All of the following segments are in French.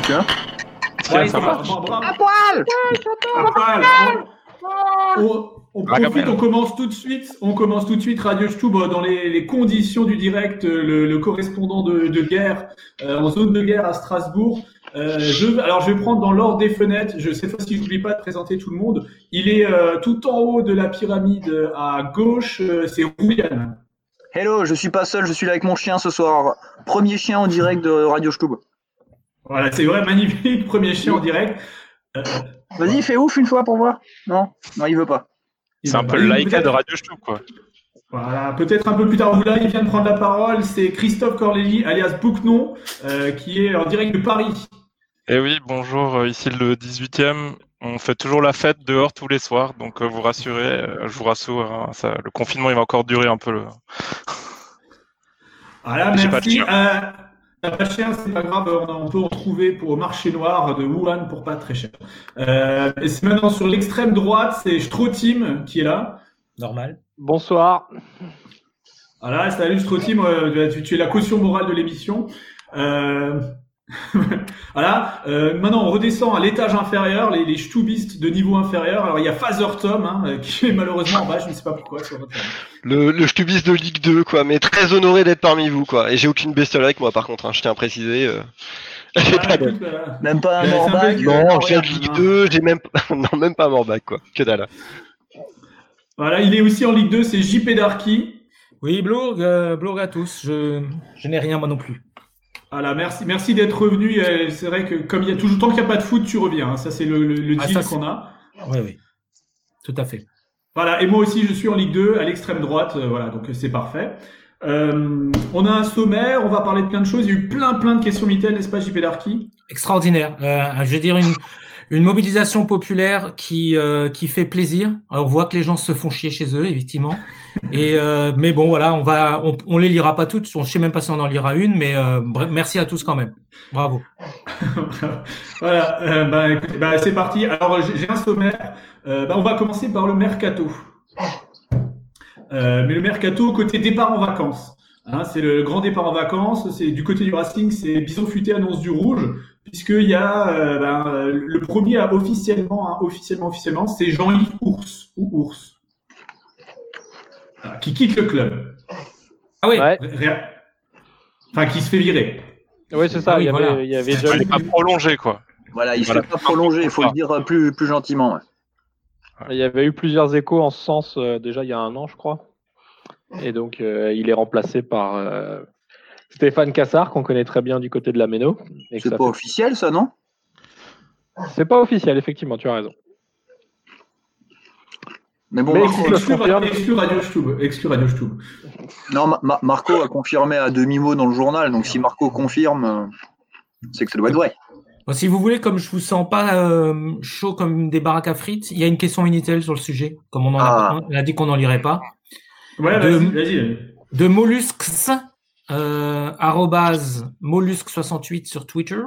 ça, monsieur. Ouais, ça marche. à poil On, on profite, on commence tout de suite. On commence tout de suite Radio Stub dans les, les conditions du direct. Le, le correspondant de, de guerre euh, en zone de guerre à Strasbourg. Euh, je, alors je vais prendre dans l'ordre des fenêtres. Je cette fois-ci, j'oublie pas de présenter tout le monde. Il est euh, tout en haut de la pyramide à gauche. euh, c'est Rouyan. Hello, je suis pas seul, je suis là avec mon chien ce soir. Premier chien en direct de Radio Stub. Voilà, c'est vrai, magnifique premier chien en direct. Euh, Vas-y, fais ouf une fois pour voir. Non, non, il veut pas. C'est un peu le peut-être- de Radio Stub, quoi. Voilà, peut-être un peu plus tard, là, il vient de prendre la parole. C'est Christophe Corlelli, alias Boucnon, euh, qui est en direct de Paris. Et oui, bonjour, euh, ici le 18e. On fait toujours la fête dehors tous les soirs, donc euh, vous rassurez, euh, je vous rassure, hein, ça, le confinement il va encore durer un peu. Le... Voilà, J'ai pas de merci. Pas chien, c'est pas grave, on, peut en trouver pour au marché noir de Wuhan pour pas très cher. Euh, et c'est maintenant sur l'extrême droite, c'est Strotim qui est là. Normal. Bonsoir. Voilà, salut Strotim, euh, tu, tu es la caution morale de l'émission. Euh, voilà, euh, maintenant on redescend à l'étage inférieur, les, les stubistes de niveau inférieur. Alors il y a Father Tom, hein, euh, qui est malheureusement en bas, je ne sais pas pourquoi. sur notre- Le, le de Ligue 2, quoi, mais très honoré d'être parmi vous, quoi. Et j'ai aucune bestiole avec moi, par contre, hein, je tiens à préciser. euh. J'ai Voilà, pas de- écoute, euh, Même pas un un Morbac. euh, Non, rien. Ligue 2, j'ai même, non, même pas Morbac, quoi. Que dalle. voilà, il est aussi en Ligue 2, c'est JP Darky. Oui, Blourg, euh, Blourg à tous. Je, je n'ai rien moi non plus. Voilà, merci, merci d'être revenu. C'est vrai que comme il y a toujours tant qu'il n'y a pas de foot, tu reviens. hein. Ça c'est le, le, le Ah, deal qu'on a. Oui, oui. Tout à fait. Voilà, et moi aussi je suis en Ligue 2 à l'extrême droite. euh, voilà, donc c'est parfait. Euh, on a un sommaire, on va parler de plein de choses. Il y a eu plein plein de questions Mitaine, n'est-ce pas, JP Darky? Extraordinaire. Euh, je veux dire une, une mobilisation populaire qui, euh, qui fait plaisir. Alors, on voit que les gens se font chier chez eux, effectivement. Et euh, mais bon, voilà, on va, on, on les lira pas toutes. On sait même pas si on en lira une, mais euh, merci à tous quand même. Bravo. Voilà, bah, écoutez, bah, c'est parti. Alors j'ai un sommaire. Bah, on va commencer par le mercato. Mais le mercato côté départ en vacances. Hein, c'est le grand départ en vacances. C'est du côté du Racing, c'est Bison Futé annonce du rouge, puisqu'il y a euh, ben, euh, le premier à officiellement, hein, officiellement, officiellement, c'est Jean-Yves Ours ou Ours, qui quitte le club. Ah oui. Ouais, Enfin, qui se fait virer. ouais c'est ça. Ah oui, il, y avait, voilà. il y avait déjà Il eu- n'est pas prolongé, quoi. Voilà, il se Voilà. fait pas prolonger, il faut le dire euh, plus, plus gentiment. ouais. il y avait eu plusieurs échos en ce sens euh, déjà il y a un an, je crois. Et donc, euh, il est remplacé par euh, Stéphane Cassard, qu'on connaît très bien du côté de la Méno. C'est pas officiel, ça, non? C'est pas officiel, effectivement, tu as raison. Mais bon, Mais Marco, écoute, le Exclu, confirme. exclu Radio Stub. Exclu Radio Stub. non, Ma- Ma- Marco a confirmé à demi-mot dans le journal, donc si Marco confirme, euh, c'est que ça doit être vrai. Bon, si vous voulez, comme je vous sens pas euh, chaud comme des baraques à frites, il y a une question Minitel sur le sujet, comme on en a, Ah. on a dit qu'on n'en lirait pas. Ouais, De- de mollusques, arrobase mollusque68 sur Twitter.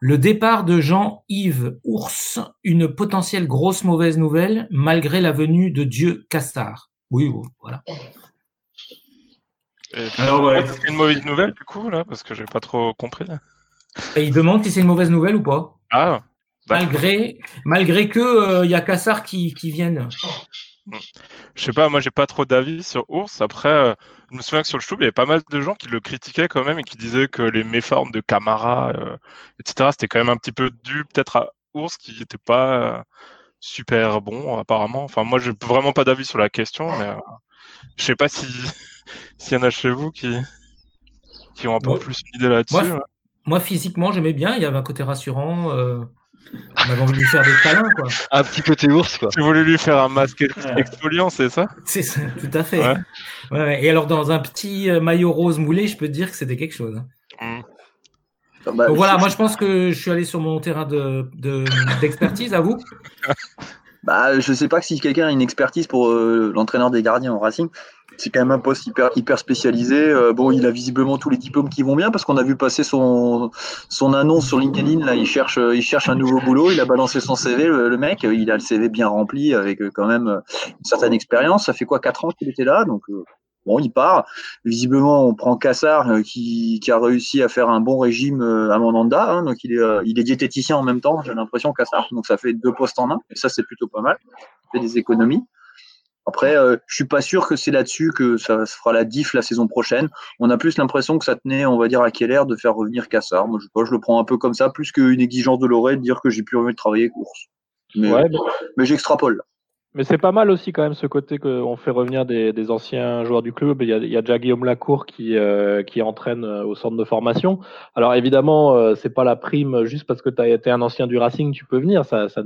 Le départ de Jean-Yves Ours, une potentielle grosse mauvaise nouvelle, malgré la venue de Dieu Castard. Oui, voilà. Et- Alors, ouais. C'est une mauvaise nouvelle, du coup, là, parce que j'ai pas trop compris. Et il demande si c'est une mauvaise nouvelle ou pas. Ah. Malgré, malgré que euh, il y a Castard qui, qui viennent. je sais pas, moi j'ai pas trop d'avis sur Ours. Après, euh, je me souviens que sur le show, il y avait pas mal de gens qui le critiquaient quand même et qui disaient que les méformes de Camara, euh, etc., c'était quand même un petit peu dû peut-être à Ours qui était pas euh, super bon apparemment. Enfin, moi j'ai vraiment pas d'avis sur la question, mais euh, je sais pas si s'il y en a chez vous qui qui ont un peu plus une idée là-dessus. moi, ouais. Moi, physiquement, j'aimais bien. Il y avait un côté rassurant. Euh, on avait envie de lui faire des câlins, quoi. Un petit côté ours, quoi. Tu voulais lui faire un masque exfoliant, c'est ça? C'est ça, tout à fait. Ouais. Ouais, ouais. Et alors, dans un petit euh, maillot rose moulé, je peux te dire que c'était quelque chose. hein. Bah, Donc voilà, je- moi je pense que je suis allé sur mon terrain de de- d'expertise, à vous. Bah, je sais pas si quelqu'un a une expertise pour euh, l'entraîneur des gardiens au Racing. C'est quand même un poste hyper, hyper spécialisé. Euh, bon, il a visiblement tous les diplômes qui vont bien parce qu'on a vu passer son, son annonce sur LinkedIn. Là, il cherche, il cherche un nouveau boulot. Il a balancé son CV, le, mec. Il a le CV bien rempli avec euh, quand même euh, une certaine expérience. Ça fait quoi, quatre ans qu'il était là, donc Bon, il part. Visiblement, on prend Cassar euh, qui, qui, a réussi à faire un bon régime à Mandanda. Hein, donc, il est, il est diététicien en même temps, j'ai l'impression, Cassar. Donc, ça fait deux postes en un. Et ça, c'est plutôt pas mal. Ça fait des économies. Après, euh, je suis pas sûr que c'est là-dessus que ça se fera la diff la saison prochaine. On a plus l'impression que ça tenait, on va dire, à Keller de faire revenir Cassar. Moi, je, je le prends un peu comme ça, plus qu'une exigence de Loré de dire que j'ai plus envie de travailler course. Mais, ouais, mais... mais j'extrapole. Mais c'est pas mal aussi quand même ce côté qu'on fait revenir des, des, anciens joueurs du club. Il y a, il y a déjà Guillaume Lacour qui, euh, qui entraîne euh, au centre de formation. Alors évidemment, euh, c'est pas la prime juste parce que tu été un ancien du Racing, tu peux venir. Ça, ça,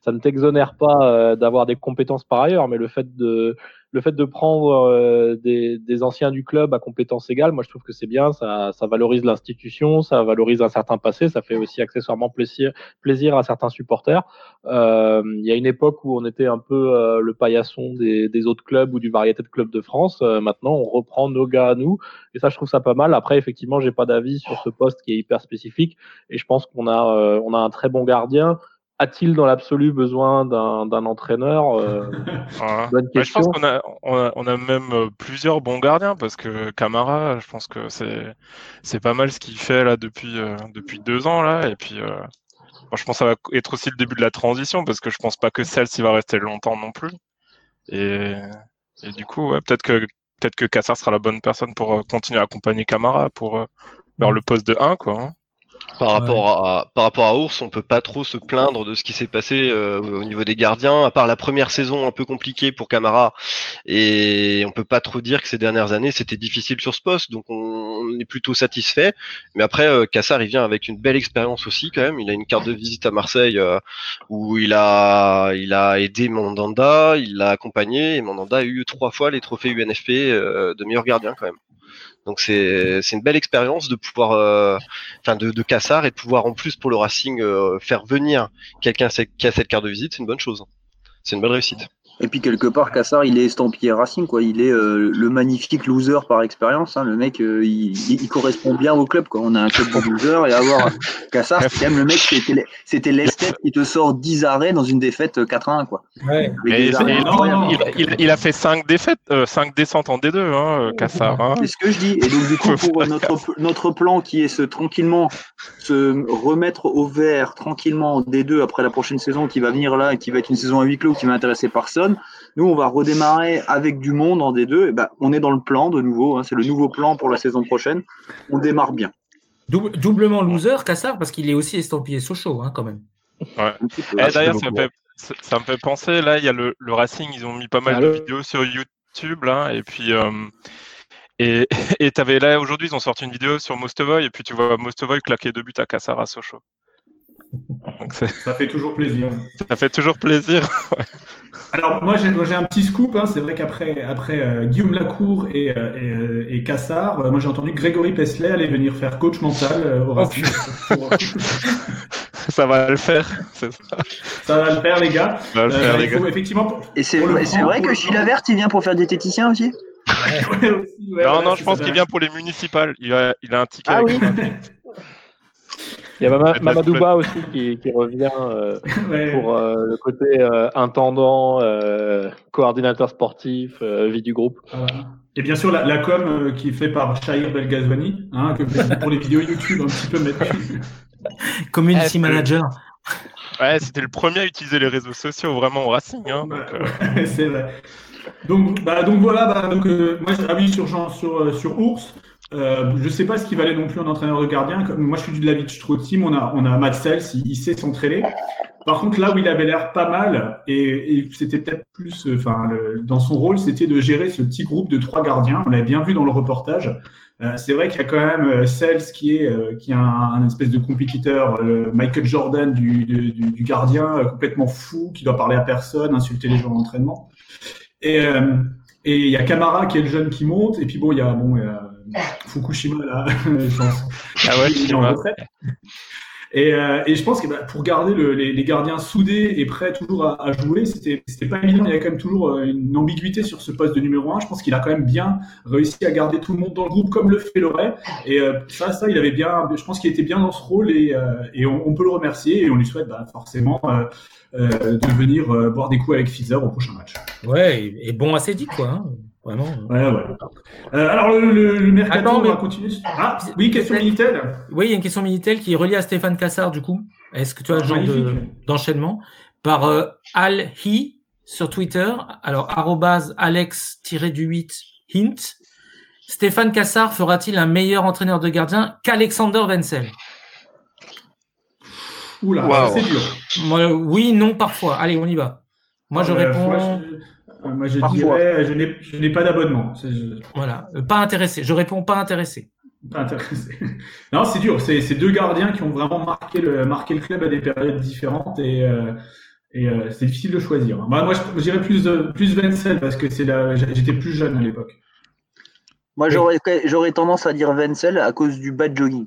ça ne t'exonère pas euh, d'avoir des compétences par ailleurs, mais le fait de le fait de prendre euh, des, des, anciens du club à compétences égales, moi je trouve que c'est bien, ça, ça valorise l'institution, ça valorise un certain passé, ça fait aussi accessoirement plaisir, plaisir à certains supporters. Euh, il y a une époque où on était un peu euh, le paillasson des, des, autres clubs ou du variété de clubs de France. Maintenant, on reprend nos gars à nous, et ça je trouve ça pas mal. Après, effectivement, j'ai pas d'avis sur ce poste qui est hyper spécifique, et je pense qu'on a, on a un très bon gardien a-t-il dans l'absolu besoin d'un entraîneur euh, bonne question. Je pense qu'on a, on a, on a, même euh, plusieurs bons gardiens parce que Camara, je pense que c'est pas mal ce qu'il fait là depuis euh, depuis deux ans là et puis euh, je pense que ça va être aussi le début de la transition parce que je pense pas que celle-ci va rester longtemps non plus et, et du coup ouais, peut-être que peut-être que Kassar sera la bonne personne pour continuer à accompagner Camara pour vers le poste de 1 quoi. Hein. Par rapport, ouais. à, par rapport à Ours, on peut pas trop se plaindre de ce qui s'est passé euh, au niveau des gardiens, à part la première saison un peu compliquée pour Camara, et on peut pas trop dire que ces dernières années c'était difficile sur ce poste, donc on, on est plutôt satisfait. Mais après, euh, il vient avec une belle expérience aussi quand même. Il a une carte de visite à Marseille euh, où il a, il a aidé Mandanda, il l'a accompagné, et Mandanda a eu trois fois les trophées UNFP euh, de meilleur gardien quand même. Donc c'est une belle expérience de pouvoir, euh, enfin de, de Cassar et de pouvoir en plus pour le Racing euh, faire venir quelqu'un qui a cette carte de visite, c'est une bonne chose. C'est une belle réussite. Et puis quelque part, Cassar, il est estampillé Racing, quoi. Il est euh, le magnifique loser par expérience. Hein. Le mec, euh, il, il, correspond bien au club, quoi. On a un club de loser et avoir Cassar, c'est quand même le mec, c'était, l'esthète qui te sort 10 arrêts dans une défaite 4-1, quoi. Ouais. Et, non, il, il, il, a fait 5 défaites, euh, 5 descentes en D2, hein, Cassar. Hein. C'est ce que je dis. Et donc du coup, pour notre notre plan qui est ce tranquillement se remettre au vert tranquillement en D2 après la prochaine saison qui va venir là et qui va être une saison à huis clos qui va intéresser personne. Nous, on va redémarrer avec du monde en D2. Et ben, on est dans le plan de nouveau. Hein, c'est le nouveau plan pour la saison prochaine. On démarre bien. Doublement loser, Cassar, parce qu'il est aussi estampillé Sochaux, hein, quand même. Ouais. Eh, D'ailleurs, ça, ça, me fait penser, là, il y a le, le, Racing, ils ont mis pas mal de vidéos sur YouTube, là, et puis. Euh, et et avais là aujourd'hui, ils ont sorti une vidéo sur Mostovoy, et puis tu vois Mostovoy claquer deux buts à Cassar à Sochaux. Donc ça fait toujours plaisir. Ça fait toujours plaisir. Alors moi j'ai un petit scoop, hein. c'est vrai qu'après après, euh, Guillaume Lacour et, euh, et, et Cassard, euh, moi j'ai entendu Grégory Pesley aller venir faire coach mental au Racing. Oh, ça va le faire. Ça. ça. va le faire les gars. Ça va le faire, les faut, gars. Effectivement, et c'est vrai, vrai que Gilles Avert il vient pour faire diététicien aussi? Ouais, aussi, ouais, Non, non, je pense qu'il vient pour les municipales. Il a, il a un ticket. Ah avec oui il y a Mama, Mamadouba aussi qui, qui revient euh, ouais. pour euh, le côté euh, intendant, euh, coordinateur sportif, euh, vie du groupe. Et bien sûr, la, la com qui est faite par Shahir Belgazwani, hein, que pour les vidéos YouTube un petit peu mettre. Community manager. Ouais, c'était le premier à utiliser les réseaux sociaux vraiment au Racing. Hein, donc, C'est vrai. Donc, bah, donc voilà, bah, donc, moi, ah oui, sur, sur, sur Ours. Euh, je sais pas ce qui valait non plus en entraîneur de gardien. Moi, je suis du la team. On a, on a Matt Sells, il, sait s'entraîner. Par contre, là où il avait l'air pas mal, et, et c'était peut-être plus, enfin, le, dans son rôle, c'était de gérer ce petit groupe de trois gardiens. On l'avait bien vu dans le reportage. Euh, c'est vrai qu'il y a quand même Sells qui est, euh, qui est un, un, espèce de compétiteur, Michael Jordan du, du, du gardien, euh, complètement fou, qui doit parler à personne, insulter les gens d'entraînement. Et, euh, et il y a Camara qui est le jeune qui monte. Et puis bon, il y a bon. A, Fukushima là, je pense. Ah ouais, il est en retraite. Et, euh, et, je pense que bah, pour garder le, les, les, gardiens soudés et prêts toujours à, à jouer, c'était pas évident. Il y avait quand même toujours euh, une ambiguïté sur ce poste de numéro 1. Je pense qu'il a quand même bien réussi à garder tout le monde dans le groupe comme le fait Loret. Et euh, ça, ça, il avait bien. Je pense qu'il était bien dans ce rôle et, euh, et on, on, peut le remercier et on lui souhaite bah, forcément euh, de venir boire des coups avec Fizer au prochain match. Ouais, et bon assez dit quoi. Hein Vraiment. Ouais, ouais. Euh, alors, le, le, mercato, on va continuer. Ah, oui, question Minitel. Oui, il y a une question Minitel qui est reliée à Stéphane Cassard, du coup. Est-ce que tu as le genre d'enchaînement Par euh, Al-Hi sur Twitter. Alors, alex-du-8 hint. Stéphane Cassard fera-t-il un meilleur entraîneur de gardien qu'Alexander Wenzel? Oula, c'est dur. oui, non, parfois. Allez, on y va. Moi, je ah, bah, réponds. Moi, je, dirais, je n'ai pas d'abonnement. Voilà, euh, pas intéressé. Je réponds pas intéressé. Pas intéressé. non, c'est dur. C'est deux gardiens qui ont vraiment marqué le, marqué le club à des périodes différentes et, euh, et euh, c'est difficile de choisir. Bah, moi, je dirais plus, plus Wenzel parce que c'est j'étais plus jeune à l'époque. Moi, j'aurais tendance à dire Wenzel à cause du bad jogging.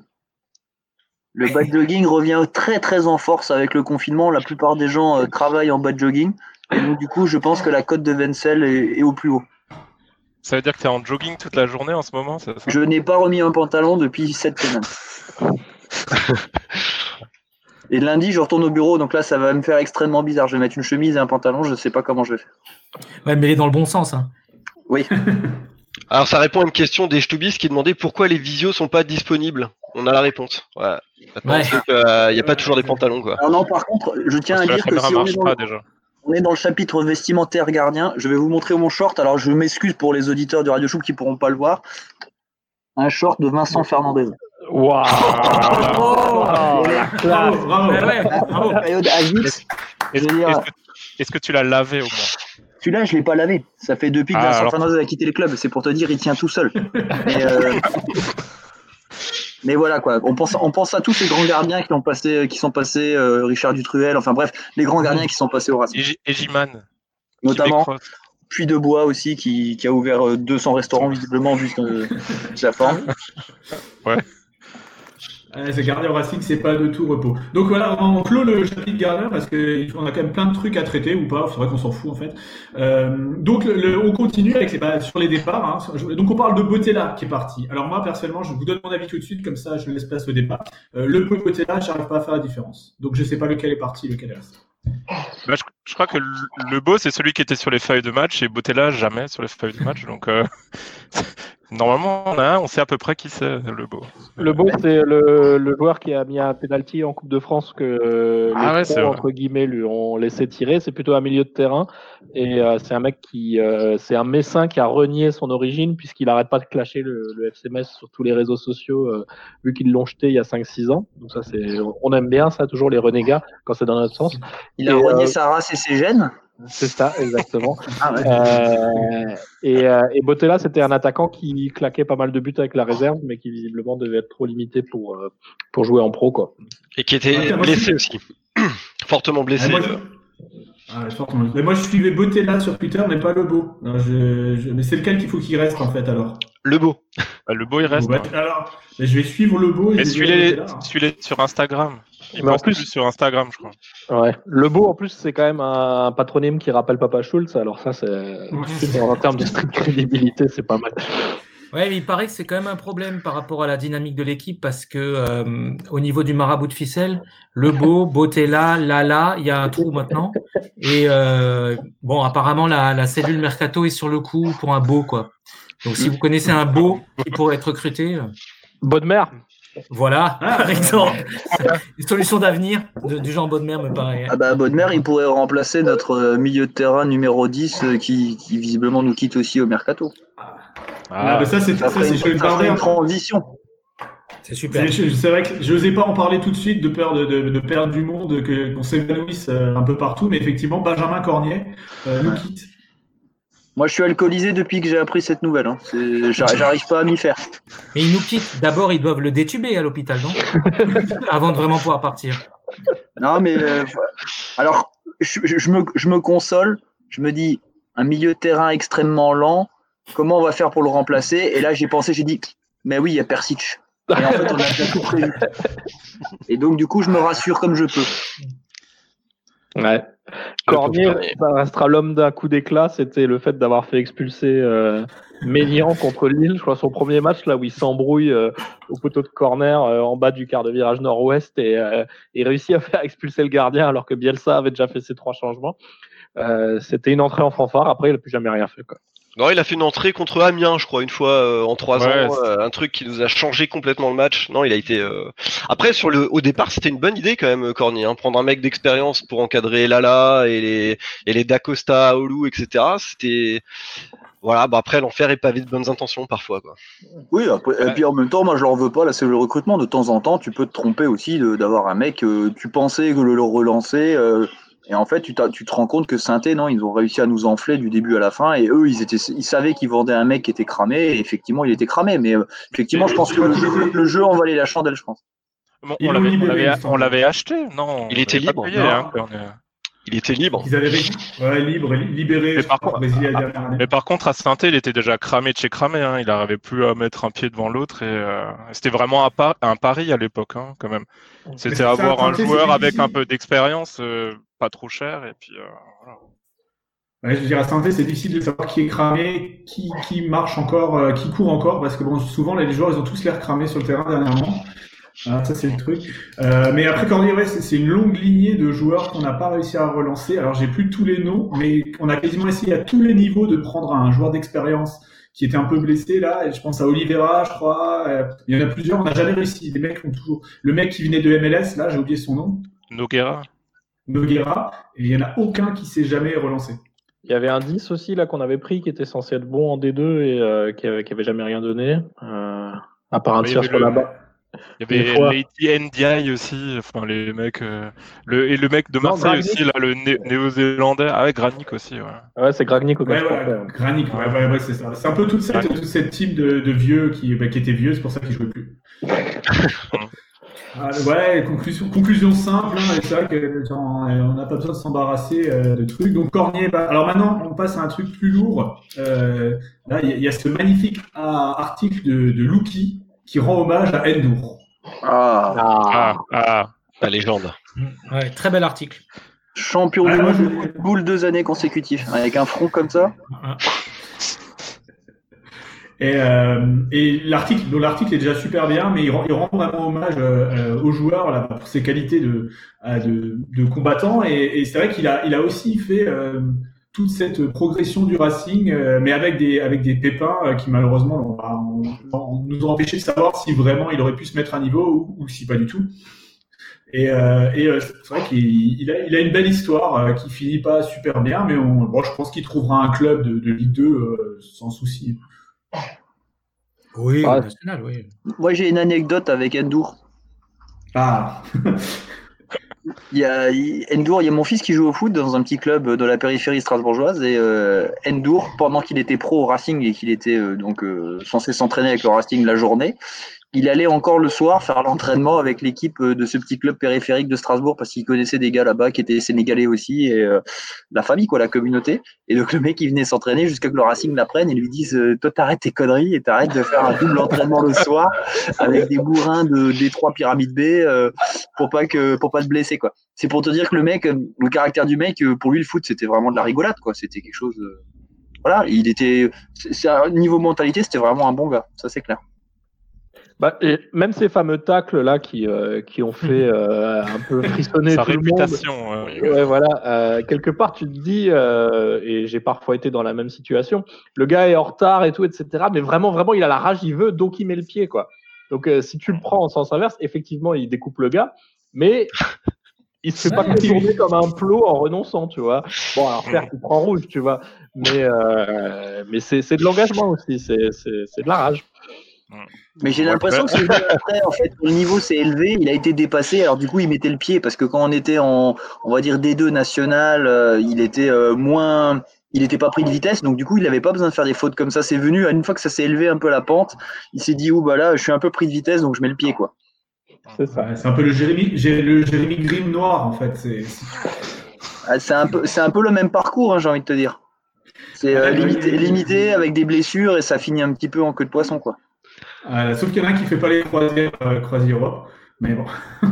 Le bad jogging revient très très en force avec le confinement. La plupart des gens travaillent en bad jogging. Et donc, du coup, je pense que la cote de Wenzel est, au plus haut. Ça veut dire que tu es en jogging toute la journée en ce moment Je n'ai pas remis un pantalon depuis 7 semaines. et lundi, je retourne au bureau, donc là, ça va me faire extrêmement bizarre. Je vais mettre une chemise et un pantalon, je ne sais pas comment je vais faire. Ouais, mais dans le bon sens. Hein. Oui. Alors, ça répond à une question des Stubis qui demandait pourquoi les visios sont pas disponibles. On a la réponse. Ouais. il n'y a pas toujours des pantalons. Quoi. Alors non, par contre, je tiens à dire que si on est dans... déjà. On est dans le chapitre vestimentaire gardien. Je vais vous montrer mon short. Alors, je m'excuse pour les auditeurs du Radio Show qui ne pourront pas le voir. Un short de Vincent Fernandez. Waouh wow. Bravo, bravo, Est-ce que, tu l'as lavé au moins Celui-là, je ne l'ai pas lavé. Ça fait depuis que ah, Vincent Fernandez a quitté le club. C'est pour te dire, il tient tout seul. Euh, mais voilà quoi, on pense, on pense à tous ces grands gardiens qui, ont passé, qui sont passés, euh, Richard Dutruel, enfin bref, les grands gardiens qui sont passés au Racing. Et Jiman. Notamment. Puis de Bois aussi, qui, qui, a ouvert 200 euh, restaurants visiblement vu sa forme. ouais. C'est gardien au Racing, c'est pas de tout repos. Donc voilà, on clôt le chapitre gardien parce qu'on a quand même plein de trucs à traiter ou pas. C'est vrai qu'on s'en fout en fait. Euh, donc on continue avec sur les départs. Hein. Donc on parle de Botella qui est parti. Alors moi personnellement, je vous donne mon avis tout de suite comme ça, je laisse place au départ. Euh, le Botella, j'arrive pas à faire la différence. Donc je sais pas lequel est parti, lequel est resté. Bah, je, crois que le, beau, c'est celui qui était sur les feuilles de match et Botella jamais sur les feuilles de match. Donc, euh, Normalement, on, a on sait à peu près qui c'est, le beau. Le beau, c'est le, joueur qui a mis un penalty en Coupe de France que ah les entre guillemets lui ont laissé tirer. C'est plutôt un milieu de terrain et euh, c'est un mec qui, euh, c'est un Messin qui a renié son origine puisqu'il arrête pas de clasher le, le FCMS sur tous les réseaux sociaux euh, vu qu'ils l'ont jeté il y a 5-6 ans. Donc ça, c'est, on aime bien ça toujours les renégats quand c'est dans notre sens. Il a renié sa race et ses gènes. C'est ça, exactement. Ah euh, et, euh, et, Botella, c'était un attaquant qui claquait pas mal de buts avec la réserve, mais qui visiblement devait être trop limité pour, euh, pour jouer en pro. Quoi. Et qui était blessé aussi. Fortement blessé. Ah, mais moi, je suivais Botella sur Twitter, mais pas le beau. Mais c'est lequel qu'il faut qu'il reste, en fait, alors? Le beau. Bah, le beau, il reste. Bah, hein. alors, je vais suivre le beau. Et celui-là sur Instagram. Il en plus sur Instagram, je crois. Ouais. Le beau, en plus, c'est quand même un patronyme qui rappelle Papa Schultz. Alors ça, c'est en termes de strict crédibilité, c'est pas mal. Ouais, mais il paraît que c'est quand même un problème par rapport à la dynamique de l'équipe parce que euh, au niveau du marabout de ficelle, le beau, Botella, Lala, il y a un trou maintenant. Et euh, bon, apparemment la, la, cellule mercato est sur le coup pour un beau quoi. Donc si vous connaissez un beau qui pourrait être recruté. Euh, Bodmer. Voilà, ah, par exemple. Une solution d'avenir du genre Bodmer me paraît. Ah bah Bodmer, il pourrait remplacer notre milieu de terrain numéro 10 qui, qui visiblement nous quitte aussi au mercato. Ah, mais ça, c'est ça, c'est une transition. C'est super. C'est vrai que je n'osais pas en parler tout de suite de peur de, de, de perdre du monde, qu'on s'évanouisse euh, un peu partout. Mais effectivement, Benjamin Cornier euh, nous quitte. Moi, je suis alcoolisé depuis que j'ai appris cette nouvelle. Hein. J'arrive pas à m'y faire. Mais il nous quitte. D'abord, ils doivent le détuber à l'hôpital, non? Avant de vraiment pouvoir partir. Non, mais euh, alors, je, je, me, je me console. Je me dis, un milieu de terrain extrêmement lent, comment on va faire pour le remplacer? Et là, j'ai pensé, j'ai dit, mais oui, il y a Persic. Et en fait, on a déjà tout prévu. Et donc, du coup, je me rassure comme je peux. Ouais. Cornier, ça restera l'homme d'un coup d'éclat. C'était le fait d'avoir fait expulser euh, Mélian contre Lille, je crois, son premier match, là où il s'embrouille euh, au poteau de corner euh, en bas du quart de virage nord-ouest et, euh, et réussit à faire expulser le gardien alors que Bielsa avait déjà fait ses trois changements. C'était une entrée en fanfare. Après, il n'a plus jamais rien fait. Quoi. Non, il a fait une entrée contre Amiens, je crois, une fois euh, en trois ans, euh, un truc qui nous a changé complètement le match. Non, il a été. Euh, après, sur le, au départ, c'était une bonne idée quand même, Corny, hein, prendre un mec d'expérience pour encadrer Lala et les et les Dacosta, Olu, etc. C'était voilà, bah après l'enfer est pavé de bonnes intentions parfois quoi. Oui, et puis en même temps, moi je leur veux pas, là c'est le recrutement, de temps en temps tu peux te tromper aussi d'avoir un mec, tu pensais que le, le relancer, et en fait, tu, tu, te rends compte que Synthé, non, ils ont réussi à nous enfler du début à la fin. Et eux, ils, étaient, ils savaient qu'ils vendaient un mec qui était cramé. Et effectivement, il était cramé. Mais euh, effectivement, je pense que le, jeu en valait la chandelle, je pense. on l'avait acheté, non Il était libre. Hein, il était libre. Ils avaient ouais, libre, libéré. Mais par, contre, mais par contre, à Synthé, il était déjà cramé de chez cramé. Hein. Il n'arrivait plus à mettre un pied devant l'autre. Et euh, c'était vraiment un, un, pari à l'époque, hein, quand même. C'était avoir un joueur avec un peu d'expérience. Euh, pas trop cher. Et puis, euh, voilà. je veux dire, à santé, c'est difficile de savoir qui est cramé, qui, qui marche encore, qui court encore, parce que bon, souvent, les joueurs, ils ont tous l'air cramés sur le terrain dernièrement. Ça, c'est le truc. Euh, mais après, Cordier, ouais, c'est une longue lignée de joueurs qu'on n'a pas réussi à relancer. Alors, j'ai plus tous les noms, mais on a quasiment essayé à tous les niveaux de prendre un joueur d'expérience qui était un peu blessé là. Et je pense à Oliveira, je crois. il y en a plusieurs. On n'a jamais réussi. Les mecs ont toujours. Le mec qui venait de MLS, là, j'ai oublié son nom. Noguera. Noguera, et il n'y en a aucun qui s'est jamais relancé. Il y avait un 10 aussi là qu'on avait pris qui était censé être bon en D2 et euh, qui, avait, jamais rien donné, euh, à part un tir sur la bas. Il y avait Lady NDI aussi, enfin les mecs, euh, le, et le mec de Marseille aussi, là, le néo-zélandais, ah ouais, Granik aussi, ouais. Ouais, c'est Granik au ouais, ouais, Granik, ouais, ouais, ouais c'est ça. C'est un peu toute cette, toute cette team de, de vieux qui, bah, qui étaient vieux, c'est pour ça qu'ils jouaient plus. Ah, ouais, conclusion, conclusion simple, hein, c'est vrai qu'on n'a pas besoin de s'embarrasser euh, de trucs. Donc Cornier, bah, alors maintenant on passe à un truc plus lourd. Euh, là, il y, a ce magnifique article de, de Luki qui rend hommage à Endur. Ah, ah, ah, la légende. Ouais, très bel article. Champion du monde, boule deux années consécutives, avec un front comme ça. Et, euh, et l'article, l'article est déjà super bien, mais il rend, il rend vraiment hommage euh, aux joueurs là, pour ses qualités de, de, de combattant. Et, et c'est vrai qu'il a, il a aussi fait euh, toute cette progression du Racing, euh, mais avec des, avec des pépins qui malheureusement on, nous ont empêché de savoir si vraiment il aurait pu se mettre à niveau ou, ou si pas du tout. Et, et c'est vrai qu'il il a, il a une belle histoire qui finit pas super bien, mais on, bon, je pense qu'il trouvera un club de, de Ligue 2 sans souci. Oui, ah, national, oui. Moi, j'ai une anecdote avec Endur. Ah Il y a Endur, il y a mon fils qui joue au foot dans un petit club de la périphérie strasbourgeoise et euh, Endur, pendant qu'il était pro au Racing et qu'il était euh, donc euh, censé s'entraîner avec le Racing la journée, il allait encore le soir faire l'entraînement avec l'équipe euh, de ce petit club périphérique de Strasbourg parce qu'il connaissait des gars là-bas qui étaient sénégalais aussi et euh, la famille quoi, la communauté. Et donc le mec il venait s'entraîner jusqu'à que le Racing l'apprenne et lui dise euh, toi t'arrêtes tes conneries et t'arrêtes de faire un double entraînement le soir avec des bourrins de des trois pyramides B pour pas que pour pas te blesser quoi. C'est pour te dire que le mec, le caractère du mec pour lui le foot c'était vraiment de la rigolade quoi. C'était quelque chose. voilà, il était, c'est niveau mentalité c'était vraiment un bon gars, ça c'est clair. Bah, et même ces fameux tacles là qui, euh, qui ont fait euh, un peu frissonner Sa tout réputation, le monde. Euh, ouais, voilà. Euh, quelque part, tu te dis, et j'ai parfois été dans la même situation, le gars est en retard et tout, etc. Mais vraiment, vraiment, il a la rage, il veut, donc il met le pied, quoi. Donc, si tu le prends en sens inverse, effectivement, il découpe le gars, mais il se fait pas tourner comme un plot en renonçant, tu vois. Bon, alors certes, il prend rouge, tu vois, mais mais c'est de l'engagement aussi, c'est de la rage. Mais j'ai l'impression que c'est après, en fait, le niveau s'est élevé, il a été dépassé, alors du coup, il mettait le pied, parce que quand on était en, on va dire, D2 national, euh, il était euh, moins, il n'était pas pris de vitesse, donc du coup, il n'avait pas besoin de faire des fautes comme ça. C'est venu, une fois que ça s'est élevé un peu la pente, il s'est dit, oh bah là, je suis un peu pris de vitesse, donc je mets le pied, quoi. C'est ça. c'est un peu le Jérémy, le Jérémy Grimm noir, en fait. C'est ah, un, peu, un peu le même parcours, hein, j'ai envie de te dire. C'est euh, limité, limité avec des blessures et ça finit un petit peu en queue de poisson, quoi. Euh, sauf qu'il y en a un qui ne fait pas les croisières, euh, Europe. Mais bon.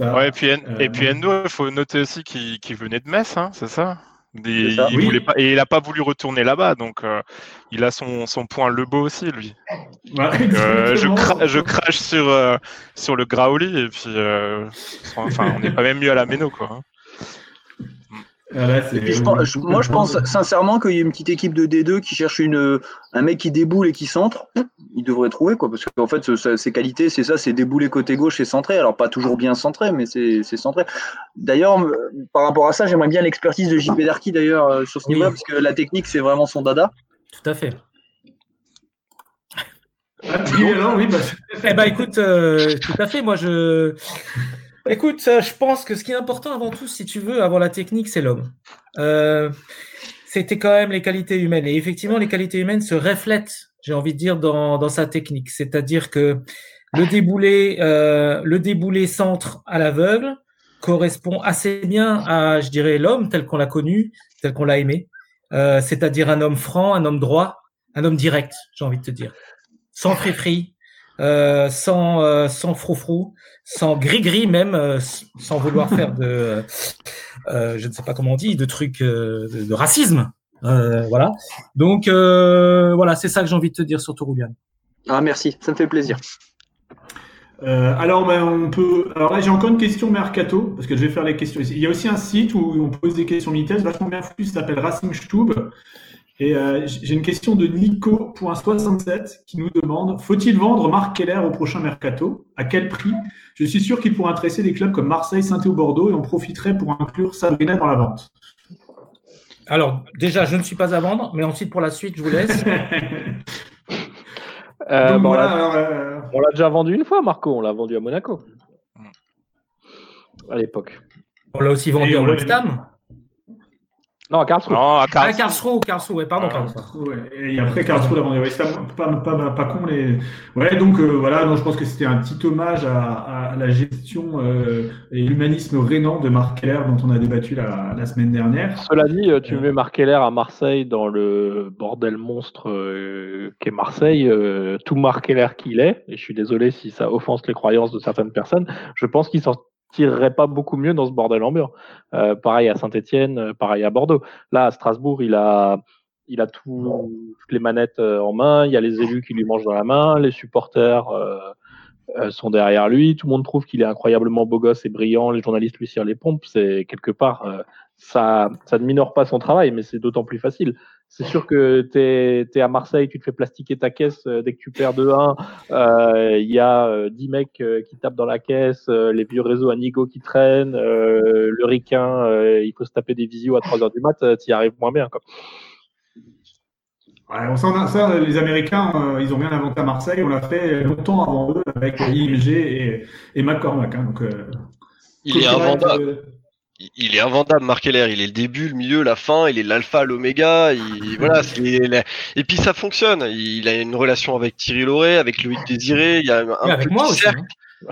ouais, et puis, et puis euh, Endo, il faut noter aussi qu'il venait de Metz, hein, c'est ça? Il voulait pas, et il n'a pas voulu retourner là-bas, donc il a son, son point Lebeau aussi, lui. je, je, crache sur, sur le Graoli, et puis enfin, on n'est pas même mieux à la Méno, quoi. Ah moi, je pense sincèrement qu'il y a une petite équipe de D2 qui cherche une, un mec qui déboule et qui centre. Il devrait trouver, quoi. Parce qu'en fait, ses qualités, c'est ça c'est débouler côté gauche et centré. Alors, pas toujours bien centré, mais c'est centré. D'ailleurs, par rapport à ça, j'aimerais bien l'expertise de JP Darky, d'ailleurs, euh, sur ce niveau parce que la technique, c'est vraiment son dada. Tout à fait. Ah, oui, bah... eh ben, écoute, euh, tout à fait. Moi, je. Écoute, euh, je pense que ce qui est important avant tout, si tu veux, avant la technique, c'est l'homme. Euh, c'était quand même les qualités humaines. Et effectivement, les qualités humaines se reflètent, j'ai envie de dire, dans, dans sa technique. C'est-à-dire que le déboulé, euh, le déboulé centre à l'aveugle correspond assez bien à, je dirais, l'homme tel qu'on l'a connu, tel qu'on l'a aimé. Euh, c'est-à-dire un homme franc, un homme droit, un homme direct, j'ai envie de te dire. Sans fri-fri, euh, sans, euh, sans froufrou, sans gris-gris même, euh, sans vouloir faire de, euh, je ne sais pas comment on dit, de trucs euh, de, racisme. voilà. Donc voilà, c'est ça que j'ai envie de te dire sur Touroulian. Ah merci, ça me fait plaisir. alors, ben, on peut. Alors là, j'ai encore une question mercato parce que je vais faire les questions. Il y a aussi un site où on pose des questions vitesse vachement bien foutu, ça s'appelle Racing Stube. Et euh, j'ai une question de Nico.67 qui nous demande Faut-il vendre Marc Keller au prochain mercato? À quel prix? Je suis sûr qu'il pourrait intéresser des clubs comme Marseille, saint ou Bordeaux et on profiterait pour inclure Sabrina dans la vente. Alors, déjà, je ne suis pas à vendre, mais ensuite pour la suite, je vous laisse. Euh, euh, on l'a déjà vendu une fois, Marco. On l'a vendu à Monaco. À l'époque. On l'a aussi vendu à West Ham. Non, à Karlsruhe. Non, à Karlsruhe. Ah, Karlsruhe, Karlsruhe, ouais, pardon, ah, Et après Karlsruhe, la ouais, pas, pas, pas, con. Les... Ouais, donc euh, voilà, donc, je pense que c'était un petit hommage à, à la gestion euh, et l'humanisme rénant de Marc Keller dont on a débattu la, la semaine dernière. Cela dit, euh, tu mets Marc Keller à Marseille dans le bordel monstre euh, qu'est Marseille, tout Marc Keller qu'il est, et je suis désolé si ça offense les croyances de certaines personnes, je pense qu'il sort tirerait pas beaucoup mieux dans ce bordel ambiant. Euh, pareil à Saint-Etienne, euh, pareil à Bordeaux. Là, à Strasbourg, il a, il a tout, toutes les manettes euh, en main, il y a les élus qui lui mangent dans la main, les supporters sont derrière lui, tout le monde trouve qu'il est incroyablement beau gosse et brillant, les journalistes lui cirent les pompes, c'est quelque part, ça, ça ne minore pas son travail, mais c'est d'autant plus facile. C'est sûr que tu es, à Marseille, tu te fais plastiquer ta caisse euh, dès que tu perds 2-1. Euh, il y a 10 euh, mecs qui tapent dans la caisse, les vieux réseaux à Nigo qui traînent, le ricain, il faut se taper des visios à 3 heures du mat, tu y arrives moins bien. Quoi. Ouais, on sent ça, les Américains, ils ont bien inventé à Marseille, on l'a fait longtemps avant eux avec IMG et, et McCormack. Hein, donc, il est inventable il est invendable, Marc Heller. Il est le début, le milieu, la fin. Il est l'alpha, l'oméga. voilà, et puis ça fonctionne. Il a une relation avec Thierry Lauré, avec Louis Désiré. Il y a un avec moi aussi. Hein.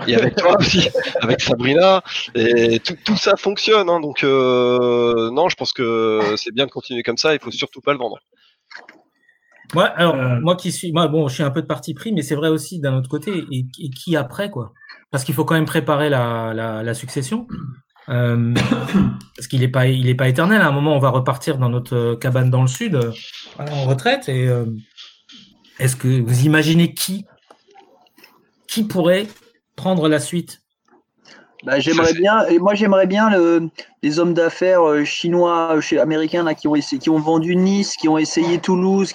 Et avec toi aussi, avec Sabrina, et tout, ça fonctionne. Hein. donc euh, non, je pense que c'est bien de continuer comme ça. Il faut surtout pas le vendre. Ouais, alors euh. moi qui suis, moi bon, je suis un peu de parti pris, mais c'est vrai aussi d'un autre côté. Et, qui après quoi? Parce qu'il faut quand même préparer la, la succession. Euh, parce qu'il n'est pas, il est pas éternel. À un moment, on va repartir dans notre cabane dans le sud, euh, en retraite. Et euh, est-ce que vous imaginez qui, qui pourrait prendre la suite? Bah, j'aimerais bien, et moi j'aimerais bien le, les hommes d'affaires chinois, chez américains là, qui ont essayé, qui ont vendu Nice, qui ont essayé Toulouse,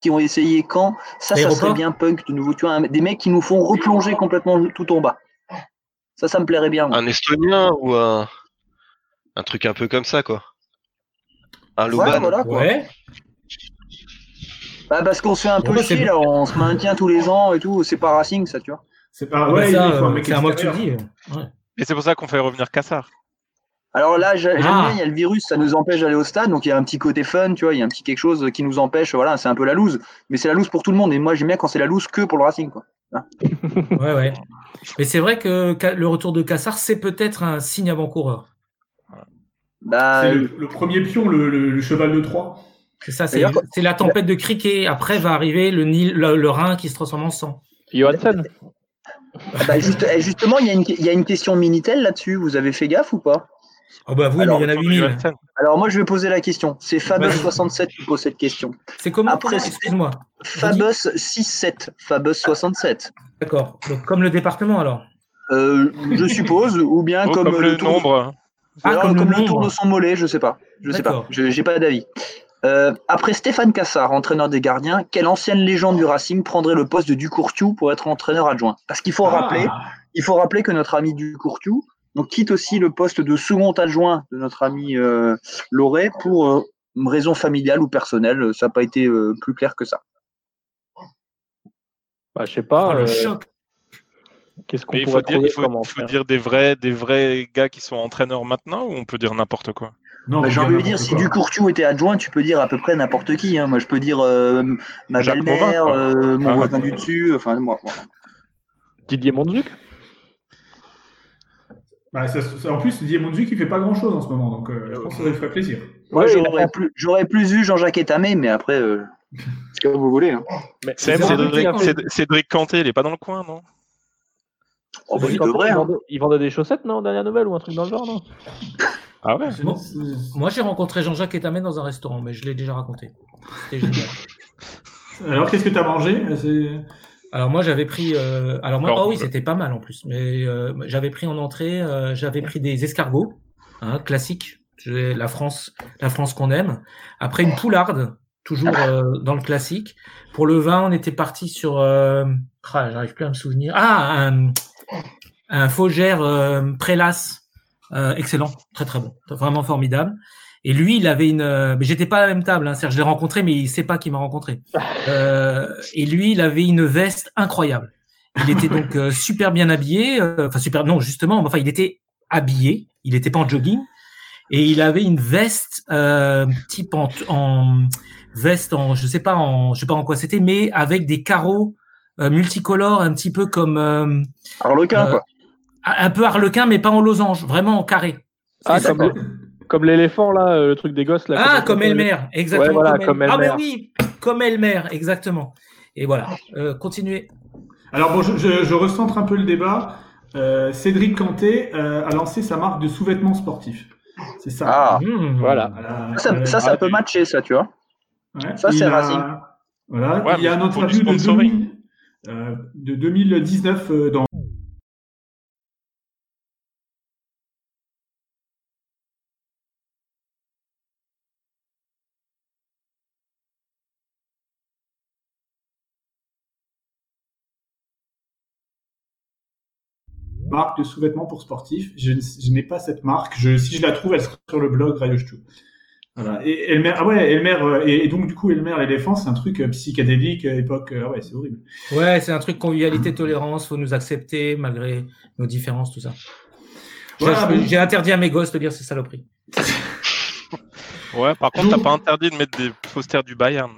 qui ont essayé Caen. Ça, ça serait bien punk de nouveau. Tu vois, des mecs qui nous font replonger complètement tout en bas. Ça, ça me plairait bien. Un Estonien ou un... un truc un peu comme ça, quoi. Un Loban. Ouais, Bah, parce qu'on se fait un peu chier, là, on se maintient tous les ans et tout, c'est pas Racing, ça, tu vois. C'est pas ouais, c'est un mot que tu dis. Et c'est pour ça qu'on fait revenir Cassard. Alors là, j'aime ah. bien, il y a le virus, ça nous empêche d'aller au stade, donc il y a un petit côté fun, tu vois, il y a un petit quelque chose qui nous empêche, voilà, c'est un peu la loose, mais c'est la loose pour tout le monde, et moi j'aime bien quand c'est la loose que pour le Racing, quoi. ouais, ouais. Mais c'est vrai que le retour de Cassard, c'est peut-être un signe avant-coureur. Bah, c'est le, premier pion, le, cheval de Troie. C'est ça, c'est la tempête de criquet. Après va arriver le, Nil, le, Rhin qui se transforme en sang. Johansson. Ah bah eh, justement, il y, a une question Minitel là-dessus. Vous avez fait gaffe ou pas? Oh bah oui, mais il y en a 8000. Alors moi, je vais poser la question. C'est Fabus67 qui pose cette question. C'est comment Après, excuse-moi. Fabus67. Fabus67. D'accord. Donc comme le département alors euh, Je suppose, ou bien oh, comme, le, nombre. Ah, comme, le, tour de son mollet, je sais pas. Je sais pas. Je j'ai pas d'avis. Euh, après Stéphane Cassard, entraîneur des gardiens, quelle ancienne légende du Racing prendrait le poste de Ducourtiu pour être entraîneur adjoint? Parce qu'il faut ah. rappeler, il faut rappeler que notre ami Ducourtiu donc quitte aussi le poste de second adjoint de notre ami euh, Loret pour euh, une raison familiale ou personnelle. Ça n'a pas été euh, plus clair que ça. Bah, je sais pas. Oh, Qu'est-ce qu'on pourrait dire, il faut, dire des vrais, des vrais gars qui sont entraîneurs maintenant ou on peut dire n'importe quoi? Bah, j'ai envie de dire, si du Courtiou était adjoint, tu peux dire à peu près n'importe qui. Hein. Moi, je peux dire ma belle-mère, mon ah, voisin du dessus, enfin, moi. Didier Mondzuc bah, en plus, Didier Mondzuc, il fait pas grand chose en ce moment, donc euh, je pense que ça lui ferait plaisir. Ouais, j'aurais, plus, j'aurais plus vu Jean-Jacques Etamé, mais après, euh, c'est comme vous voulez. Hein. Cédric, Cédric, Canté, il est pas dans le coin, non? Oh, bah, il, devrait, hein. il, vendait, des chaussettes, non, dernière nouvelle, ou un truc dans le genre, non? Ah ouais? Moi, j'ai rencontré Jean-Jacques Etamé dans un restaurant, mais je l'ai déjà raconté. C'était génial. Alors, qu'est-ce que tu as mangé alors moi j'avais pris, euh, alors moi, oh oui c'était pas mal en plus, mais euh, j'avais pris en entrée, euh, j'avais pris des escargots, hein, classiques, la France, la France qu'on aime. Après une poularde, toujours dans le classique. Pour le vin, on était parti sur, ah, j'arrive plus à me souvenir, ah un, un Faugère Prélas, excellent, très très bon, vraiment formidable. Et lui, il avait une. Euh, mais j'étais pas à la même table. Hein. Je l'ai rencontré, mais il sait pas qui m'a rencontré. Euh, et lui, il avait une veste incroyable. Il était donc euh, super bien habillé. Euh, enfin super. Non, justement. Enfin, il était habillé. Il était pas en jogging. Et il avait une veste type en, en, veste en je sais pas en je sais pas en quoi c'était, mais avec des carreaux multicolores, un petit peu comme. Harlequin quoi. Un peu harlequin, mais pas en losange, vraiment en carré. Ah, comme, comme l'éléphant, là, euh, le truc des gosses. Là, ah, comme Elmer, exactement. comme, Elmer. Ah, mais oui, comme Elmer, exactement. Et voilà, euh, continuez. Alors, bon, je, recentre un peu le débat. Euh, Cédric Canté a lancé sa marque de sous-vêtements sportifs. C'est ça. Ah, mmh. voilà. Ça, ça, peut matcher, ça, tu vois. ça, c'est Racing. Voilà. il y a un interview de, de 2019 dans marque de sous-vêtements pour sportifs. Je, n'ai pas cette marque. Je, si je la trouve, elle sera sur le blog Radio Voilà. Et Elmer, ah ouais, Elmer, euh, et, donc du coup, Elmer l'éléphant, c'est un truc euh, psychédélique, euh, époque, ah ouais, c'est horrible. Ouais, c'est un truc convivialité, tolérance, faut nous accepter malgré nos différences, tout ça. J'ai interdit à mes gosses de lire ces saloperies. ouais, par contre, t'as pas interdit de mettre des posters du Bayern.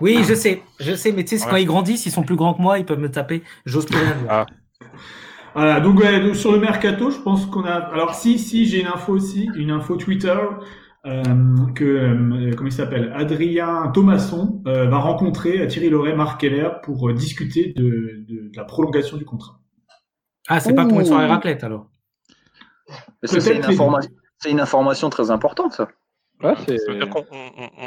Oui, je sais, je sais, mais tu sais, quand ils grandissent, ils sont plus grands que moi, ils peuvent me taper, j'ose plus rien dire. Ah. Voilà, donc, sur le mercato, je pense qu'on a. Alors si si j'ai une info aussi, une info Twitter euh, que euh, comment il s'appelle, Adrien Thomasson euh, va rencontrer Thierry Loret, Marc Keller pour euh, discuter de, de, la prolongation du contrat. Ah, c'est pas pour une soirée raclette alors. C'est une, une information très importante ça. Ouais, c'est-à-dire qu'on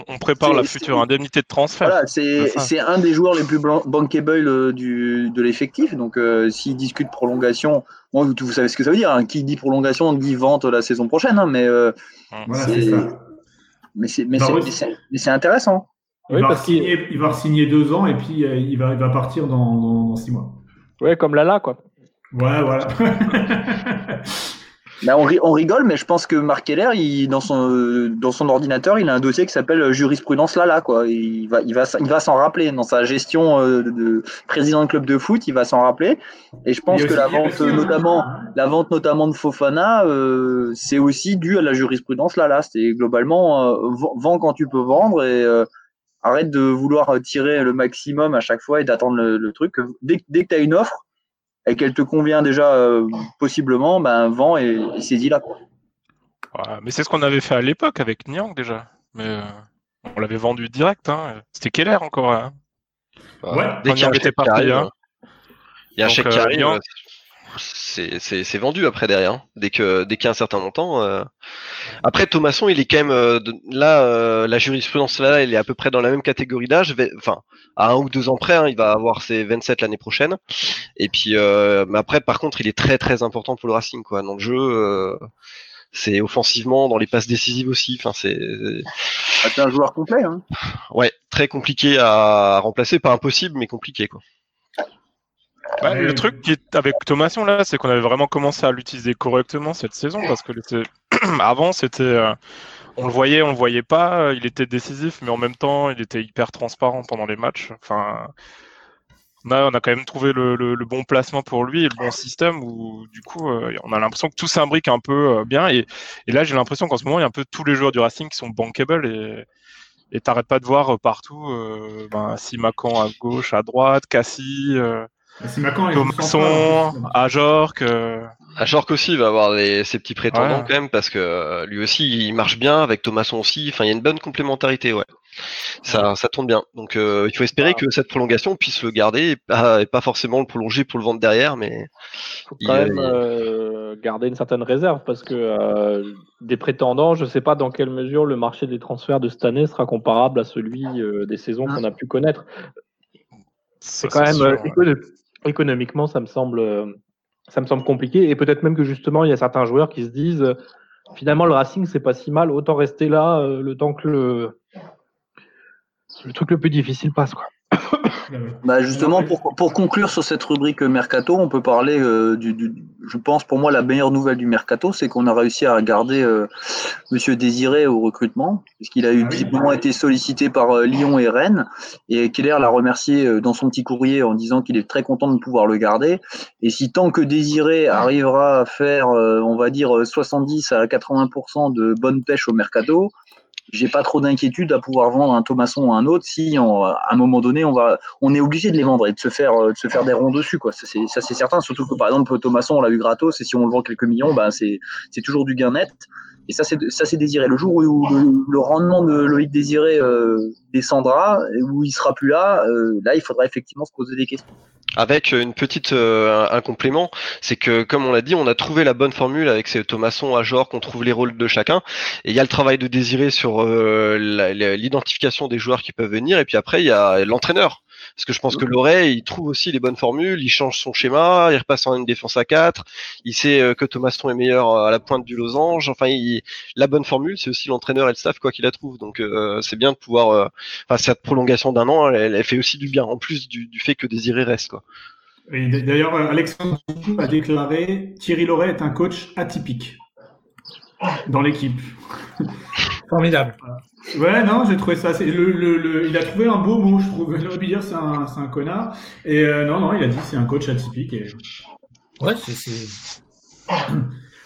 on, prépare la future indemnité de transfert. Voilà, c'est un des joueurs les plus bankable euh, du, de l'effectif. Donc, euh, s'il discute prolongation, bon, vous, savez ce que ça veut dire. Hein. Qui dit prolongation dit vente la saison prochaine. Hein, mais euh, mais c'est intéressant. Il, va parce signer, il va signer deux ans et puis il, va, il va partir dans, dans, dans, six mois. Ouais, comme Lala, quoi. Ouais, voilà. Bah, on, rigole, mais je pense que Marc Keller, il, dans, son, dans son ordinateur, il a un dossier qui s'appelle jurisprudence Lala. Quoi. Il va, il va, il va s'en rappeler. Dans sa gestion euh, de, président de club de foot, il va s'en rappeler. Et je pense que la vente, notamment, la vente notamment de Fofana, euh, c'est aussi dû à la jurisprudence Lala. C'est globalement, euh, vends quand tu peux vendre et arrête de vouloir tirer le maximum à chaque fois et d'attendre le, truc. Dès, dès que tu as une offre, et qu'elle te convient déjà euh, possiblement, ben vends et, et saisis-la. mais c'est ce qu'on avait fait à l'époque avec Niang déjà. Mais euh, on l'avait vendu direct. Hein. C'était Keller encore. Hein. Ouais. Dès qu'il y a un chèque parti, hein. Il y a un chèque qui euh, arrive, c'est vendu après derrière. Hein. Dès que dès qu'il y a un certain montant. Euh... Après Thomasson, il est quand même euh, là euh, la jurisprudence là, il est à peu près dans la même catégorie d'âge. Enfin, à un ou deux ans près, hein, il va avoir ses 27 l'année prochaine. Et puis euh, mais après, par contre, il est très très important pour le Racing quoi. Dans le jeu, c'est offensivement dans les passes décisives aussi. Enfin, c'est. Ah, un joueur complet. Hein. Ouais, très compliqué à remplacer, pas impossible, mais compliqué quoi. Le truc qui est avec Thomason là, c'est qu'on avait vraiment commencé à l'utiliser correctement cette saison parce que avant c'était, euh, on le voyait, on le voyait pas, il était décisif, mais en même temps il était hyper transparent pendant les matchs. Enfin, on a, quand même trouvé le, bon placement pour lui et le bon système où du coup euh, on a l'impression que tout s'imbrique un peu euh, bien. Et, là j'ai l'impression qu'en ce moment il y a un peu tous les joueurs du Racing qui sont bankable et et t'arrêtes pas de voir partout euh, ben, Simacan à gauche, à droite, Cassie, euh, Thomasson, Ajorc. Ajorc aussi va avoir ses petits prétendants quand même parce que lui aussi il marche bien avec Thomasson aussi. Enfin il y a une bonne complémentarité ouais ça, ça tourne bien. Donc euh, il faut espérer que cette prolongation puisse le garder et pas, forcément le prolonger pour le vendre derrière, mais faut quand même euh, garder une certaine réserve parce que euh, des prétendants, je ne sais pas dans quelle mesure le marché des transferts de cette année sera comparable à celui des saisons qu'on a pu connaître. C'est quand même économiquement, ça me semble, ça me semble compliqué et peut-être même que justement il y a certains joueurs qui se disent finalement le Racing c'est pas si mal, autant rester là le temps que le le truc le plus difficile passe. Quoi. Bah justement, pour, pour, conclure sur cette rubrique mercato, on peut parler euh, du, du, je pense pour moi la meilleure nouvelle du mercato, c'est qu'on a réussi à garder euh, Monsieur Désiré au recrutement, puisqu'il a eu ah visiblement été sollicité par euh, Lyon et Rennes, et Keller l'a remercié dans son petit courrier en disant qu'il est très content de pouvoir le garder. Et si tant que Désiré arrivera à faire, on va dire 70 à 80% de bonne pêche au mercato, j'ai pas trop d'inquiétude à pouvoir vendre un Thomasson ou un autre si à un moment donné on va on est obligé de les vendre et de se faire de se faire des ronds dessus quoi. Ça c'est certain. Surtout que par exemple Thomasson on l'a eu gratos et si on le vend quelques millions bah c'est toujours du gain net. Et ça c'est ça c'est désiré. Le jour où le, rendement de Loïc Désiré euh, descendra où il sera plus là euh, là il faudra effectivement se poser des questions avec une petite euh, un, complément, c'est que comme on l'a dit, on a trouvé la bonne formule avec ces Thomasson, Ajor, qu'on trouve les rôles de chacun. Et il y a le travail de désiré sur euh, l'identification des joueurs qui peuvent venir. Et puis après, il y a l'entraîneur parce que je pense que Loret, il trouve aussi les bonnes formules, il change son schéma, il repasse en une défense à 4, il sait euh, que Thomaston est meilleur à la pointe du losange. Enfin, il, la bonne formule, c'est aussi l'entraîneur et le staff quoi qu'il la trouve. Donc euh, c'est bien de pouvoir. Euh, enfin, cette prolongation d'un an, elle, elle, fait aussi du bien, en plus du, du fait que Désiré reste quoi. D'ailleurs, Alexandre a déclaré Thierry Loret est un coach atypique dans l'équipe. Formidable. Ouais, non, j'ai trouvé ça. Le, le, le, il a trouvé un beau mot, je trouve. Il aurait pu dire c'est un, un connard. Et euh, non, non, il a dit c'est un coach atypique. Et... Ouais, c'est.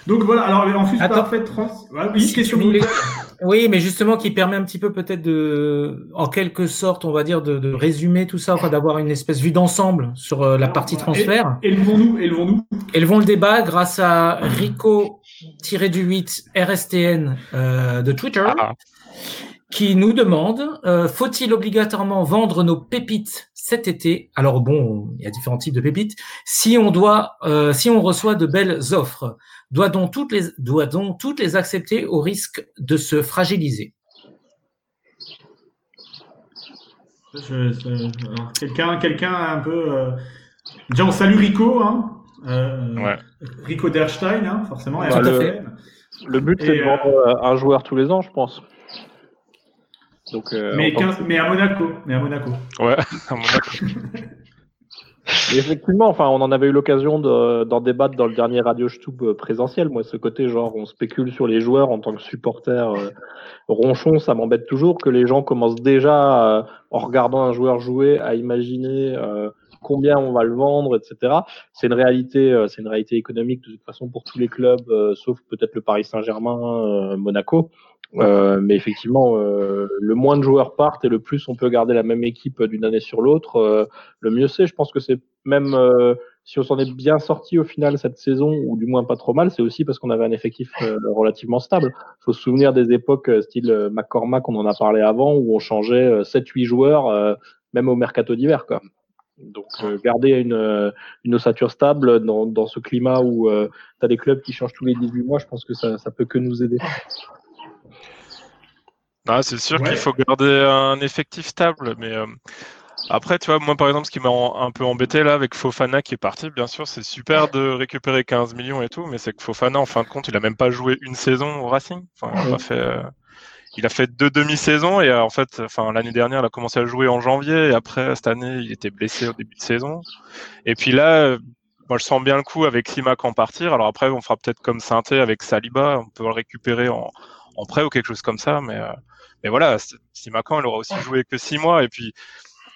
Donc voilà, alors en plus, parfait trans. oui, question. Oui, mais justement, qui permet un petit peu peut-être de, en quelque sorte, on va dire, de, de résumer tout ça, enfin d'avoir une espèce vue d'ensemble sur euh, la partie transfert. Élevons-nous, élevons-nous. Élevons le débat grâce à Rico-du-8 RSTN euh, de Twitter. Ah qui nous demande euh, faut-il obligatoirement vendre nos pépites cet été? Alors bon, il y a différents types de pépites. Si on doit, euh, si on reçoit de belles offres, doit donc toutes les doit donc toutes les accepter au risque de se fragiliser? Quelqu'un, quelqu'un un peu. Euh... Déjà, on salue Rico, hein. Euh, ouais. Rico Derstein, hein, forcément. Bah, le, le, but, c'est de vendre un joueur tous les ans, je pense. Donc, euh, mais, mais, à Monaco. Mais à Monaco. Ouais, à Monaco. effectivement, enfin, on en avait eu l'occasion d'en débattre dans le dernier Radio Stube euh, présentiel. Moi, ce côté, genre, on spécule sur les joueurs en tant que supporter euh, ronchon, ça m'embête toujours que les gens commencent déjà, en regardant un joueur jouer, à imaginer combien on va le vendre, etc. C'est une réalité, c'est une réalité économique de toute façon pour tous les clubs, sauf peut-être le Paris Saint-Germain, Monaco. Euh, mais effectivement, euh, le moins de joueurs partent et le plus on peut garder la même équipe d'une année sur l'autre, euh, le mieux c'est. Je pense que c'est même si on s'en est bien sorti au final cette saison, ou du moins pas trop mal, c'est aussi parce qu'on avait un effectif relativement stable. Il faut se souvenir des époques style McCormack, on en a parlé avant, où on changeait 7-8 joueurs, même au mercato d'hiver. Quoi. Donc garder une, une ossature stable dans, dans ce climat où tu as des clubs qui changent tous les 18 mois, je pense que ça, ça peut que nous aider. Ah, c'est sûr qu'il faut garder un effectif stable, mais euh, Après, tu vois, moi par exemple, ce qui m'a un peu embêté là avec Fofana qui est parti, bien sûr, c'est super de récupérer 15 millions et tout, mais c'est que Fofana, en fin de compte, il a même pas joué une saison au Racing. Enfin, il a fait, euh, il a fait deux demi-saisons et euh, en fait, enfin l'année dernière, il a commencé à jouer en janvier et après cette année, il était blessé au début de saison. Et puis là, moi je sens bien le coup avec Simac en partir. Alors après, on fera peut-être comme Sainté avec Saliba, on peut le récupérer en, en prêt ou quelque chose comme ça, mais euh, mais voilà, Simacan, il aura aussi joué que six mois et puis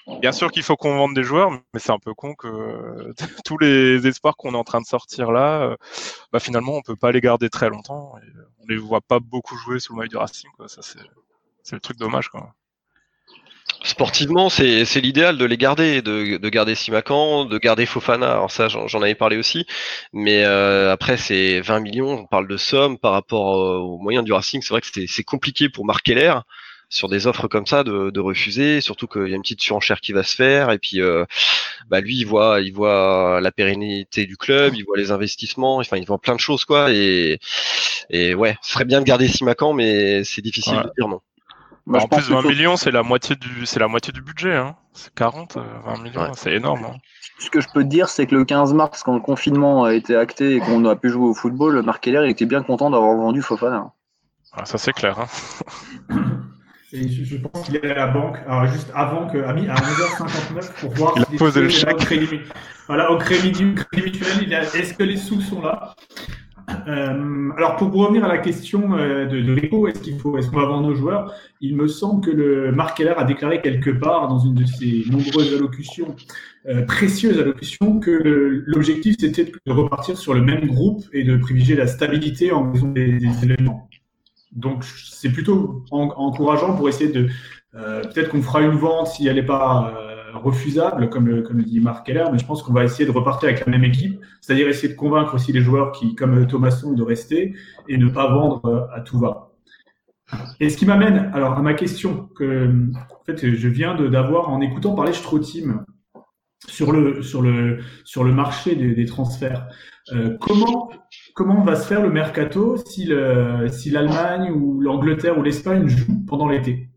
Bien sûr qu'il faut qu'on vende des joueurs, mais c'est un peu con que tous les espoirs qu'on est en train de sortir là, euh, bah finalement, on peut pas les garder très longtemps. Et on les voit pas beaucoup jouer sous le maillot du Racing. Ça, c'est le truc dommage. Quoi. Sportivement, c'est l'idéal de les garder, de, de garder Simacan, de garder Fofana. Alors ça, j'en avais parlé aussi. Mais euh, après, c'est 20 millions. On parle de somme par rapport euh, aux moyens du Racing. C'est vrai que c'est compliqué pour marquer l'air sur des offres comme ça de, de refuser, surtout qu'il y a une petite surenchère qui va se faire et puis euh, bah lui il voit il voit la pérennité du club, il voit les investissements, enfin il voit plein de choses quoi et et ouais, ce serait bien de garder Simacan mais c'est difficile de dire non. Bah, en plus 20 millions c'est la moitié du c'est la moitié du budget hein. C'est 40 20 millions, c'est énorme. Hein. Ce que je peux te dire c'est que le 15 mars quand le confinement a été acté et qu'on a pu jouer au football, Marc Keller il était bien content d'avoir vendu Fofana. Ah, ça c'est clair. Hein. Et je, pense qu'il est à la banque, alors juste avant que, à, 11h59 pour voir il a posé le chèque. Voilà, au crédit, crédit mutuel, est-ce que les sous sont là? Euh, alors pour revenir à la question euh, de, de Rico, est-ce qu'il faut, est-ce qu'on va vendre nos joueurs? Il me semble que le Marc Keller a déclaré quelque part dans une de ses nombreuses allocutions, euh, précieuses allocutions, que l'objectif c'était de repartir sur le même groupe et de privilégier la stabilité en raison des, des événements. Donc c'est plutôt encourageant pour essayer de euh, peut-être qu'on fera une vente si elle n'est pas euh, refusable, comme le, comme dit Marc Keller, mais je pense qu'on va essayer de repartir avec la même équipe, c'est-à-dire essayer de convaincre aussi les joueurs qui, comme Thomasson, de rester et ne pas vendre euh, à tout va. Et ce qui m'amène alors à ma question que en fait je viens d'avoir en écoutant parler Strotim sur le sur le sur le marché des, des transferts. Euh, comment comment va se faire le mercato si l'Allemagne ou l'Angleterre ou l'Espagne jouent pendant l'été?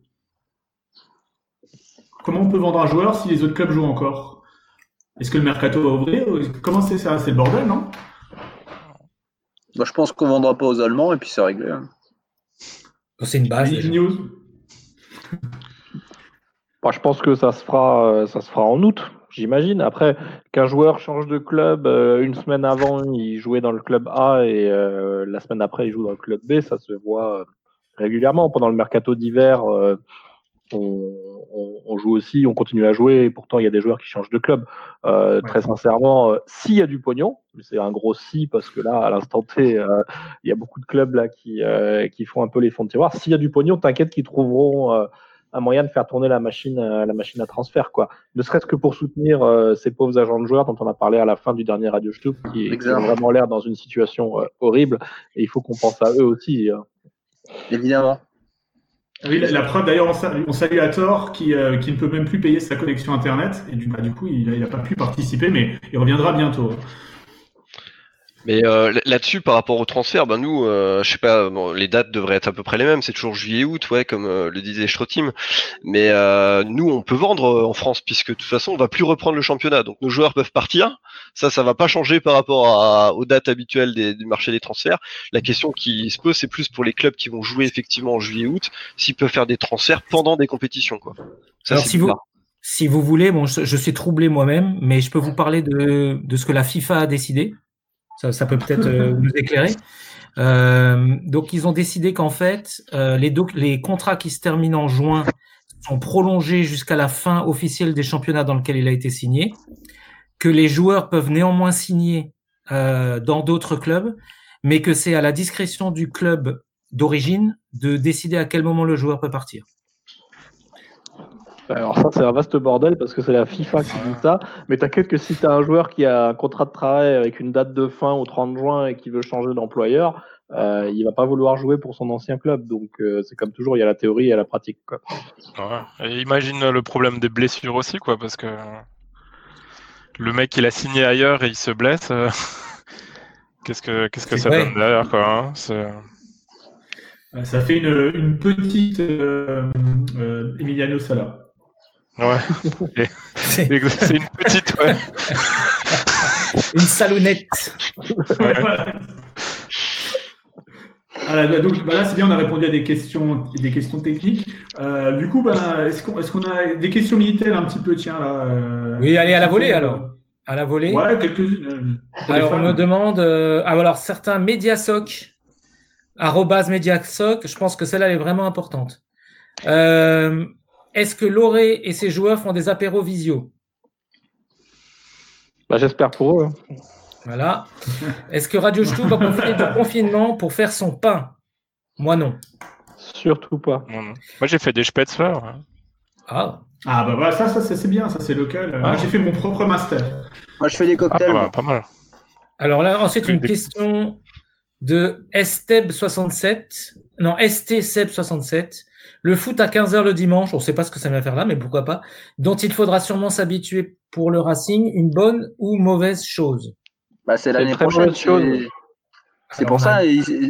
Comment on peut vendre un joueur si les autres clubs jouent encore? Est-ce que le mercato va ouvrir Comment c'est ça? C'est le bordel, non? Bah, Je pense qu'on ne vendra pas aux Allemands et puis c'est réglé. Hein. C'est une base. News. Bah, je pense que ça se fera, euh, ça se fera en août j'imagine. Après, qu'un joueur change de club, euh, une semaine avant, il jouait dans le club A et euh, la semaine après, il joue dans le club B, ça se voit euh, régulièrement. Pendant le mercato d'hiver, on, on, on, joue aussi, on continue à jouer, et pourtant il y a des joueurs qui changent de club. Très sincèrement, s'il y a du pognon, c'est un gros si parce que là, à l'instant T, il y a beaucoup de clubs là qui, qui font un peu les fonds de tiroir. S'il y a du pognon, t'inquiète qu'ils trouveront un moyen de faire tourner la machine, euh, la machine à transfert, quoi. Ne serait-ce que pour soutenir euh, ces pauvres agents de joueurs dont on a parlé à la fin du dernier Radio Stub, qui, qui, ont vraiment l'air dans une situation euh, horrible, et il faut qu'on pense à eux aussi. Évidemment. Oui, la, preuve d'ailleurs, on, salue à Thor qui, qui, ne peut même plus payer sa connexion Internet, et du, bah, du coup, il n'a pas pu participer, mais il reviendra bientôt. Mais euh, là-dessus, par rapport au transfert, ben nous, euh, je sais pas, bon, les dates devraient être à peu près les mêmes. C'est toujours juillet-août, ouais, comme euh, le disait Strotim. Mais euh, nous, on peut vendre euh, en France puisque de toute façon, on va plus reprendre le championnat. Donc nos joueurs peuvent partir. Ça, ça va pas changer par rapport à, aux dates habituelles des, du marché des transferts. La question qui se pose, c'est plus pour les clubs qui vont jouer effectivement en juillet-août, s'ils peuvent faire des transferts pendant des compétitions, quoi. Ça, Alors si vous, si vous voulez, bon, je, je suis troublé moi-même, mais je peux vous parler de, de ce que la FIFA a décidé. Ça, peut peut-être euh, nous éclairer. Euh, donc, ils ont décidé qu'en fait, euh, les, les contrats qui se terminent en juin sont prolongés jusqu'à la fin officielle des championnats dans lequel il a été signé, que les joueurs peuvent néanmoins signer dans d'autres clubs, mais que c'est à la discrétion du club d'origine de décider à quel moment le joueur peut partir. Alors ça, c'est un vaste bordel parce que c'est la FIFA qui dit ça. Mais t'inquiète que si tu as un joueur qui a un contrat de travail avec une date de fin au 30 juin et qui veut changer d'employeur, euh, il va pas vouloir jouer pour son ancien club. Donc euh, c'est comme toujours, il y a la théorie et la pratique. Quoi. Ouais. imagine le problème des blessures aussi, quoi, parce que le mec il a signé ailleurs et il se blesse. Euh, qu'est-ce que qu'est-ce que ça donne derrière, quoi hein Ça fait une, une petite Emiliano Sala. Ouais. C'est une petite, ouais. une salonnette. Ouais, voilà. donc bah là, c'est bien, on a répondu à des questions, des questions techniques. Euh, du coup, bah, est-ce qu'on est a des questions militaires un petit peu, tiens là euh, Oui, allez à la volée alors. À la volée. Ouais, quelques-unes. Euh, alors, on me demande. ah, alors, certains Mediasoc, arrobas Mediasoc, je pense que celle-là est vraiment importante. Est-ce que Loré et ses joueurs font des apéros visio? Bah, J'espère pour eux. Voilà. Est-ce que Radio Stube va profiter du confinement pour faire son pain? Moi, non. Surtout pas. Moi, j'ai fait des spätzler. Hein. Ah. Ah, bah, ça, ça c'est bien, ça, c'est local. Moi, j'ai fait mon propre master. Moi, je fais des cocktails. Ah, pas mal. Alors là, ensuite, une question de Esteb67. Non, ST67. Le foot à 15h le dimanche, on ne sait pas ce que ça va faire là, mais pourquoi pas, dont il faudra sûrement s'habituer pour le Racing, une bonne ou mauvaise chose? Bah, C'est l'année prochaine. C'est pour ça,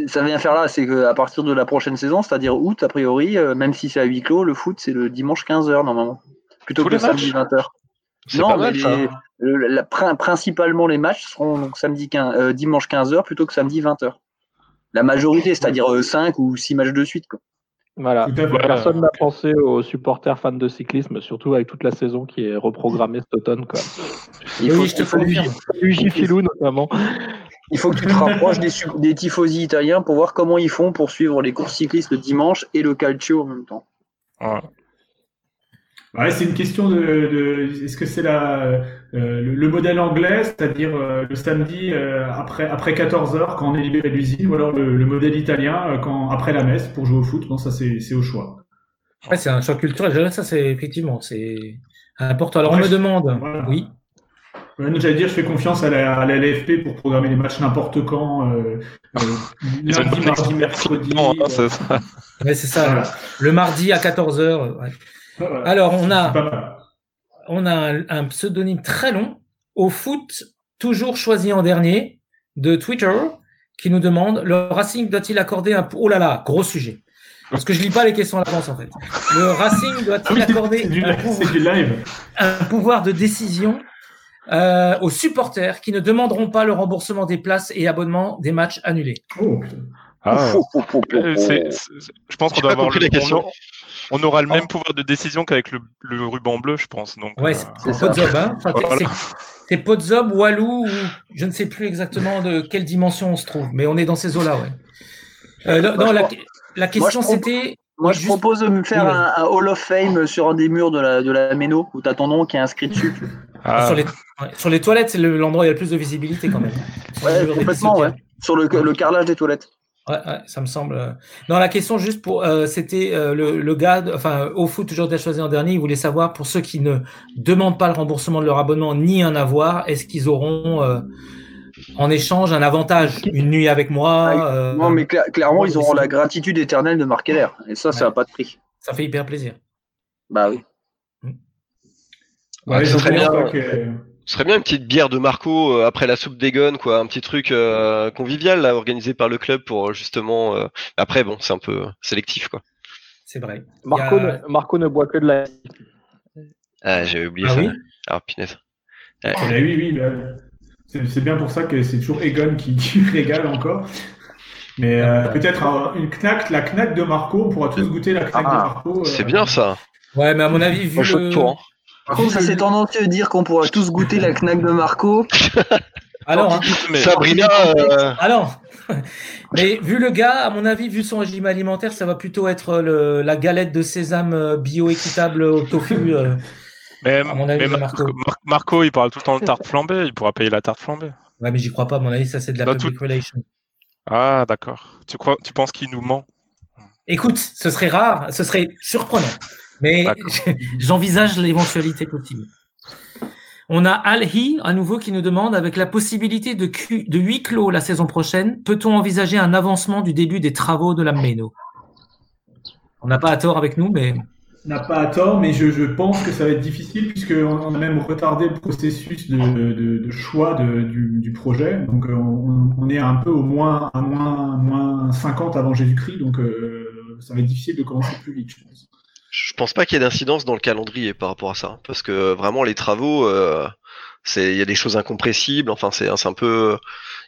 ça vient faire là, c'est qu'à partir de la prochaine saison, c'est-à-dire août, a priori, euh, même si c'est à huis clos, le foot, c'est le dimanche 15h normalement, plutôt que le samedi 20h. Non, mais principalement les matchs seront donc samedi 15, euh, dimanche 15h plutôt que samedi 20h. La majorité, c'est-à-dire 5 euh, ou 6 matchs de suite. Quoi. Voilà. Personne n'a pensé aux supporters fans de cyclisme, surtout avec toute la saison qui est reprogrammée cet automne. Quoi. Il faut, je te confirme. Filou notamment. Il faut que tu te rapproches des, des tifosi italiens pour voir comment ils font pour suivre les courses cyclistes le dimanche et le calcio en même temps. Ouais, c'est une question de, de est-ce que c'est la euh, le, modèle anglais, c'est-à-dire euh, le samedi euh, après après 14 heures quand on est libéré de l'usine, ou alors le, modèle italien quand après la messe pour jouer au foot. Bon, ça c'est c'est au choix. Ouais, c'est un choix culturel. Ça c'est effectivement c'est important. Alors on me demande, oui. J'allais dire, je fais confiance à la, à la LFP pour programmer les matchs n'importe quand, euh, lundi, mardi, mercredi. Hein, c'est ça. Ouais, c'est ça. Le mardi à 14h. Ouais. Alors, on a, on a un, pseudonyme très long au foot, toujours choisi en dernier, de Twitter, qui nous demande le Racing doit-il accorder un. Oh là là, gros sujet. Parce que je lis pas les questions à l'avance en fait. Le Racing doit-il ah accorder un, pouvoir, de décision euh, aux supporters qui ne demanderont pas le remboursement des places et abonnements des matchs annulés? Oh, ah. je pense qu'on doit avoir le question. On aura le même pouvoir de décision qu'avec le, ruban bleu, je pense. Donc, ouais, c'est euh, Podzob. Hein c'est Podzob, Walou, ou je ne sais plus exactement de quelle dimension on se trouve, mais on est dans ces eaux-là, ouais. Euh, non, la, question c'était. Moi, je propose de me faire un, Hall of Fame sur un des murs de la, de la Méno, où tu as ton nom qui est inscrit dessus. Ah. Sur, les, sur, les, toilettes, c'est l'endroit où il y a le plus de visibilité quand même. Ouais, complètement, ouais. Sur le, le carrelage des toilettes. Ouais, ouais, ça me semble. Euh. Non, la question juste pour, euh, c'était euh, le, le, gars, enfin, au foot toujours déjà choisi en dernier, il voulait savoir pour ceux qui ne demandent pas le remboursement de leur abonnement ni un avoir, est-ce qu'ils auront en échange un avantage, une nuit avec moi Non, mais clairement, ils auront la gratitude éternelle de marquer l'air, et ça, ça n'a pas de prix. Ça fait hyper plaisir. Bah oui. Ouais, ça serait bien. Que... Ce serait bien une petite bière de Marco euh, après la soupe d'Egon, quoi, un petit truc euh, convivial là, organisé par le club pour justement. Euh, après, bon, c'est un peu sélectif, quoi. C'est vrai. Marco, ne, Marco ne boit que de la. Ah, j'avais oublié ah ça. Oui ah, punaise. Ah, oui, oui, bah, c'est bien pour ça que c'est toujours Egon qui, régale encore. Mais peut-être une knack, la knack de Marco, on pourra tous goûter la knack de Marco. C'est bien ça. Ouais, mais à mon avis, vu le... Par contre, ça c'est tendance de dire qu'on pourra tous goûter la knack de Marco. Alors, hein. Sabrina. Euh... Alors, mais vu le gars, à mon avis, vu son régime alimentaire, ça va plutôt être le, la galette de sésame euh, bio-équitable au tofu. Euh, mais, à mon avis, Marco. Marco, il parle tout le temps de tarte flambée. Il pourra payer la tarte flambée. Ouais, mais j'y crois pas. À mon avis, ça c'est de la bah, public relation. Ah, d'accord. Tu crois, tu penses qu'il nous ment? Écoute, ce serait rare, ce serait surprenant. Mais j'envisage l'éventualité possible. On a Alhi à nouveau qui nous demande, avec la possibilité de, de huis clos la saison prochaine, peut-on envisager un avancement du début des travaux de la Méno? On n'a pas à tort avec nous, mais... On n'a pas à tort, mais je, pense que ça va être difficile puisqu'on a même retardé le processus de, choix du, projet. Donc euh, on, est un peu au moins à moins, moins 50 avant Jésus-Christ, donc euh, ça va être difficile de commencer plus vite, je pense. Je pense pas qu'il y ait d'incidence dans le calendrier par rapport à ça, parce que vraiment les travaux, euh, c'est il y a des choses incompressibles. Enfin, c'est un peu,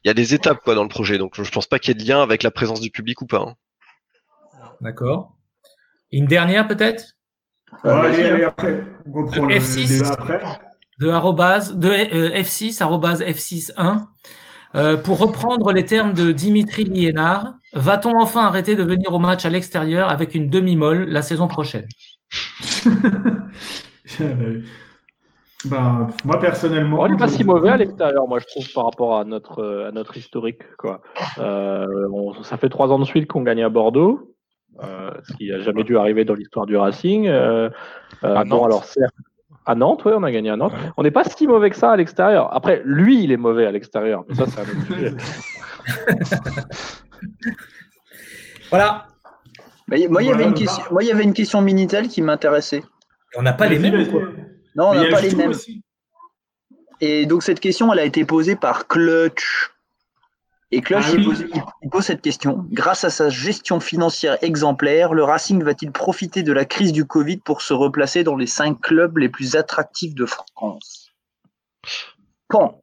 il y a des étapes quoi dans le projet, donc je pense pas qu'il y ait de lien avec la présence du public ou pas. Hein. D'accord. Une dernière peut-être? Allez, allez, après. On reprend F6, après. De, arrobase, de euh, F6, arrobase F6.1. Euh, pour reprendre les termes de Dimitri Liénard, va-t-on enfin arrêter de venir au match à l'extérieur avec une demi-molle la saison prochaine? Ben, Moi, personnellement. On n'est pas si mauvais à l'extérieur, moi, je trouve, par rapport à notre, à notre historique. Quoi. Euh, ça fait trois ans de suite qu'on gagne à Bordeaux. Euh, ce qui n'a jamais dû arriver dans l'histoire du Racing. Euh, euh bon, alors certes, à Nantes, oui, on a gagné à Nantes. On n'est pas si mauvais que ça à l'extérieur. Après, lui, il est mauvais à l'extérieur. Mais ça, c'est un autre sujet. voilà. moi, il y avait une question, moi, il y avait une question Minitel qui m'intéressait. On n'a pas les mêmes, quoi. Non, on n'a pas les mêmes. Et donc, cette question, elle a été posée par Clutch. Et Clutch, ah il, pose, cette question. Grâce à sa gestion financière exemplaire, le Racing va-t-il profiter de la crise du Covid pour se replacer dans les cinq clubs les plus attractifs de France? Quand?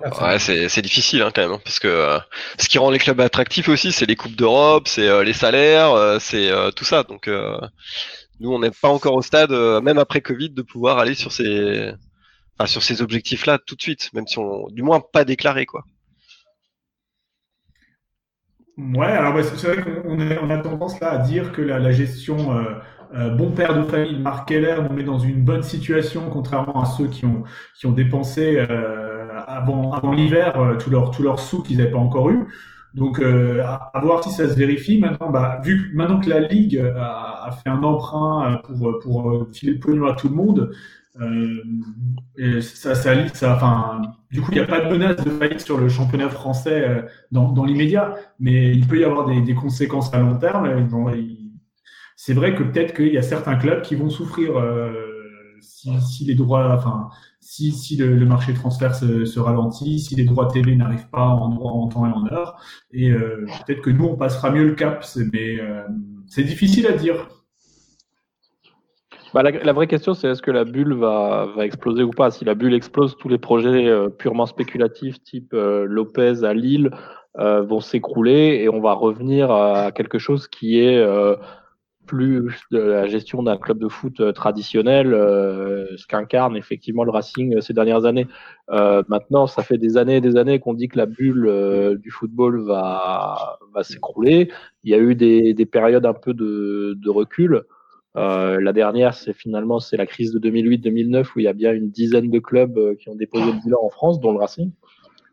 Ouais, c'est difficile hein, quand même, hein, parce que euh, ce qui rend les clubs attractifs aussi, c'est les coupes d'Europe, c'est euh, les salaires, euh, c'est tout ça. Donc nous, on n'est pas encore au stade, même après Covid, de pouvoir aller sur ces, enfin, sur ces objectifs-là tout de suite, même si on, du moins pas déclaré quoi. Ouais, alors bah, c'est vrai qu'on on a tendance là à dire que la, gestion euh, euh, bon père de famille Marc Keller nous met dans une bonne situation, contrairement à ceux qui ont qui ont dépensé euh, avant l'hiver tous leurs tous leurs sous qu'ils n'avaient pas encore eu. Donc à, voir si ça se vérifie maintenant. Bah, vu maintenant que la ligue a, fait un emprunt pour pour filer le pognon à tout le monde, euh, ça, ça, enfin, du coup, il n'y a pas de menace de faillite sur le championnat français euh, dans, l'immédiat, mais il peut y avoir des, conséquences à long terme. c'est vrai que peut-être qu'il y a certains clubs qui vont souffrir euh, si, les droits, si, si le, le marché transfert se, ralentit, si les droits TV n'arrivent pas en, en temps et en heure, et euh, peut-être que nous on passera mieux le cap, mais euh, c'est difficile à dire. Bah, la, vraie question, c'est est-ce que la bulle va, va, exploser ou pas? Si la bulle explose, tous les projets euh, purement spéculatifs, type Lopez à Lille, vont s'écrouler et on va revenir à quelque chose qui est plus la gestion d'un club de foot traditionnel, ce qu'incarne effectivement le Racing ces dernières années. maintenant, ça fait des années et des années qu'on dit que la bulle du football va, s'écrouler. Il y a eu des, des périodes un peu de, de recul. Euh, la dernière, c'est finalement c'est la crise de 2008-2009 où il y a bien une dizaine de clubs euh, qui ont déposé le bilan en France, dont le Racing.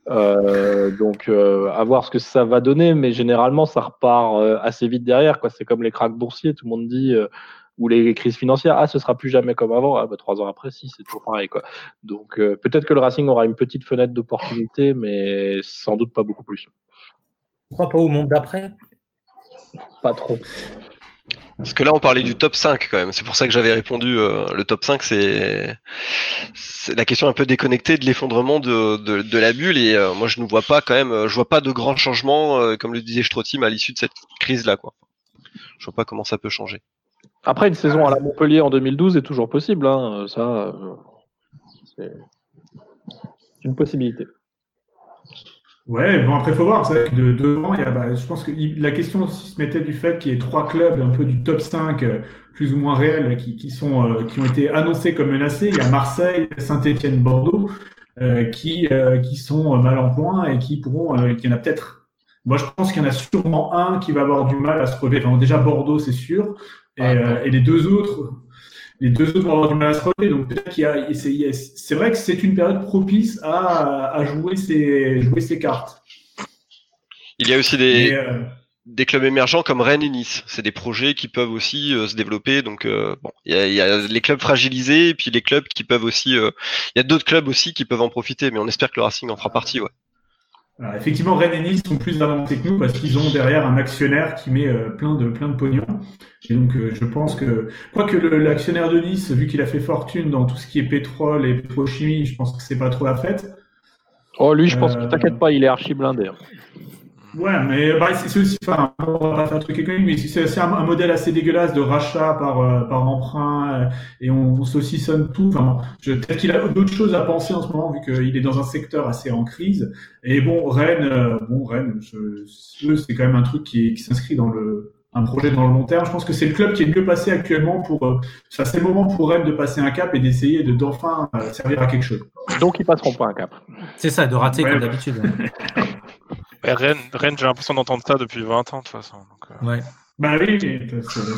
Euh, donc euh, à voir ce que ça va donner, mais généralement ça repart euh, assez vite derrière. Quoi. C'est comme les cracks boursiers, tout le monde dit, ou les crises financières. Ah, ce sera plus jamais comme avant. Ah, bah, trois ans après, si, c'est toujours pareil. Quoi. Donc peut-être que le Racing aura une petite fenêtre d'opportunité, mais sans doute pas beaucoup plus. Crois pas au monde d'après? Pas trop. Parce que là, on parlait du top 5 quand même. C'est pour ça que j'avais répondu. Euh, le top 5, c'est la question un peu déconnectée de l'effondrement de, de, la bulle. Et euh, moi, je ne vois pas quand même. Euh, je vois pas de grands changements, comme le disait Strotim, à l'issue de cette crise-là. Quoi. Je vois pas comment ça peut changer. Après, une saison à la Montpellier en 2012 est toujours possible. Hein. Ça, c'est une possibilité. Ouais, bon après faut voir, c'est vrai que de devant, il y a, bah, je pense que la question se mettait du fait qu'il y ait trois clubs un peu du top 5 euh, plus ou moins réels qui, qui sont euh, qui ont été annoncés comme menacés. Il y a Marseille, Saint-Étienne, Bordeaux euh, qui qui sont mal en point et qui pourront, il y en a peut-être. Moi, je pense qu'il y en a sûrement un qui va avoir du mal à se relever. Enfin, déjà Bordeaux, c'est sûr, et, et les deux autres les deux autres vont avoir du mal à se relever. Donc c'est vrai que c'est une période propice à, à jouer ses, jouer ses cartes. Il y a aussi des, euh, des clubs émergents comme Rennes et Nice. C'est des projets qui peuvent aussi euh, se développer. Donc euh, bon, il y, a, il y, a, les clubs fragilisés et puis les clubs qui peuvent aussi. il y a d'autres clubs aussi qui peuvent en profiter, mais on espère que le Racing en fera partie. Ouais effectivement, Rennes et Nice sont plus avancés que nous parce qu'ils ont derrière un actionnaire qui met euh, plein de plein de pognon. Et donc, euh, je pense que, quoique l'actionnaire de Nice, vu qu'il a fait fortune dans tout ce qui est pétrole et pétrochimie, je pense que c'est pas trop la fête. Oh, lui, je pense que euh, t'inquiète pas, il est archi blindé. Ouais, mais bah, c'est aussi, enfin, on va pas faire un truc économique, mais c'est un, un, modèle assez dégueulasse de rachat par, euh, par emprunt euh, et on, on saucissonne tout. Enfin, peut-être qu'il a d'autres choses à penser en ce moment vu qu'il est dans un secteur assez en crise. Et bon, Rennes, euh, bon, Rennes, c'est quand même un truc qui, qui s'inscrit dans le un projet dans le long terme. Je pense que c'est le club qui est le mieux passé actuellement pour. Euh, ça, c'est le moment pour Rennes de passer un cap et d'essayer de d'enfin servir à quelque chose. Donc ils passeront pas un cap. C'est ça, de rater comme d'habitude. Rennes, Rennes j'ai l'impression d'entendre ça depuis 20 ans de toute façon. Donc, ouais. Bah oui,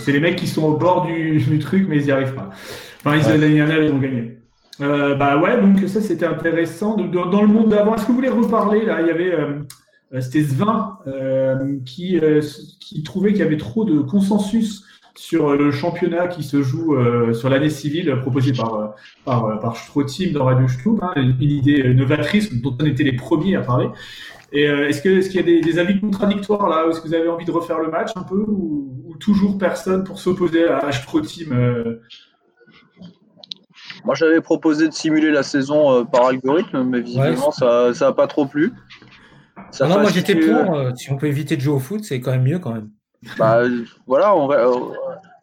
c'est les mecs qui sont au bord du, du truc, mais ils n'y arrivent pas. Enfin, ils, l'année dernière, ils ont gagné. Euh, bah ouais, donc ça c'était intéressant. Dans, dans, le monde d'avant, est-ce que vous voulez reparler là? Il y avait euh, c'était Svin euh, qui, euh, qui trouvait qu'il y avait trop de consensus sur le championnat qui se joue euh, sur l'année civile proposée par par par Strotim dans Radio Stub, hein, une, idée novatrice dont on était les premiers à parler. Et est-ce que est-ce qu'il y a des, des, avis contradictoires là? Est-ce que vous avez envie de refaire le match un peu ou, ou toujours personne pour s'opposer à Strotim euh... Moi, j'avais proposé de simuler la saison par algorithme, mais visiblement, ouais. ça ça a pas trop plu. Ça non, moi j'étais pour. Euh, si on peut éviter de jouer au foot, c'est quand même mieux quand même. Bah voilà, on va. Euh,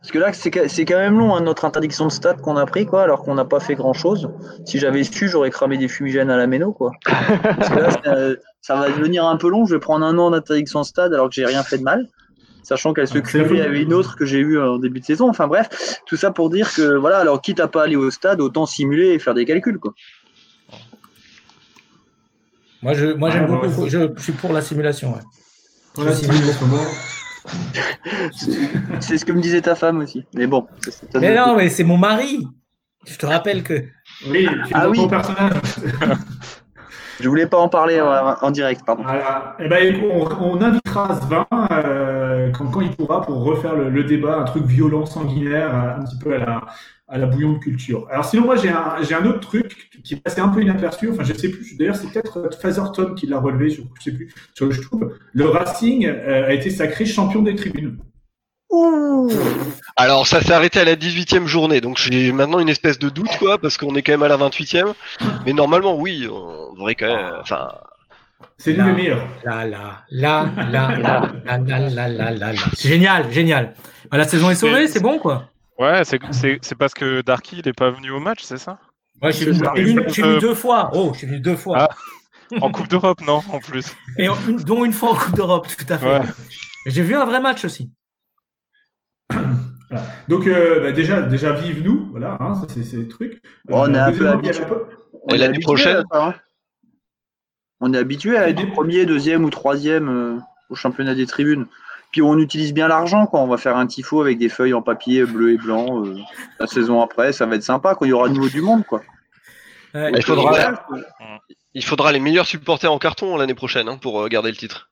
parce que là, c'est quand même long, hein, notre interdiction de stade qu'on a pris, quoi, alors qu'on n'a pas fait grand chose. Si j'avais su, j'aurais cramé des fumigènes à la méno, quoi. Parce que là, ça, ça, va devenir un peu long. Je vais prendre un an d'interdiction de stade alors que j'ai rien fait de mal. Sachant qu'elle se cumulait avec une autre que j'ai eue en début de saison. Enfin bref, tout ça pour dire que voilà, alors quitte à pas aller au stade, autant simuler et faire des calculs, quoi. Moi, je, moi, j'aime beaucoup. Ouais. Je, je, suis pour la simulation. Ouais. Pour la simulation. C'est ce que me disait ta femme aussi. Mais bon. Mais non, mais c'est mon mari. Je te rappelle que. Oui, tu ah, oui. ton personnage. je voulais pas en parler en, en direct, pardon. Voilà. Eh ben, on, on invitera Sven euh, quand, quand, il pourra pour refaire le, le, débat, un truc violent, sanguinaire, un petit peu à la, à la bouillon de culture. Alors sinon, moi, j'ai un, j'ai un autre truc qui est passé un peu inaperçu. Enfin, je sais plus. D'ailleurs, c'est peut-être Fatherton qui l'a relevé, sur, je sais plus, sur le YouTube. Le Racing euh, a été sacré champion des tribunes. Ouh. Alors ça s'est arrêté à la 18e journée, donc j'ai maintenant une espèce de doute quoi, parce qu'on est quand même à la 28e. Mais normalement oui, on devrait quand même. Enfin. C'est lui le meilleur. Là là là là là là là là là là. Génial, génial. La saison est sauvée, c'est bon quoi. Ouais, c'est parce que Darky il n'est pas venu au match, c'est ça Ouais, je suis venu, venu, deux fois. Oh, je suis venu deux fois. Ah, en Coupe d'Europe, non, en plus. Et en, dont une fois en Coupe d'Europe, tout à fait. Ouais. J'ai vu un vrai match aussi. Voilà. Donc euh, bah déjà, déjà vive nous, voilà, hein, ça c'est le truc. Bon, on est un peu habitué. Et l'année prochaine. Hein. On est habitué à être premier, deuxième ou troisième euh, au championnat des tribunes. Puis on utilise bien l'argent, quoi. On va faire un tifo avec des feuilles en papier bleu et blanc. Euh, la saison après, ça va être sympa, quand il y aura de nouveau du monde, quoi. Ouais, il, faudra, il faudra les meilleurs supporters en carton l'année prochaine hein, pour garder le titre.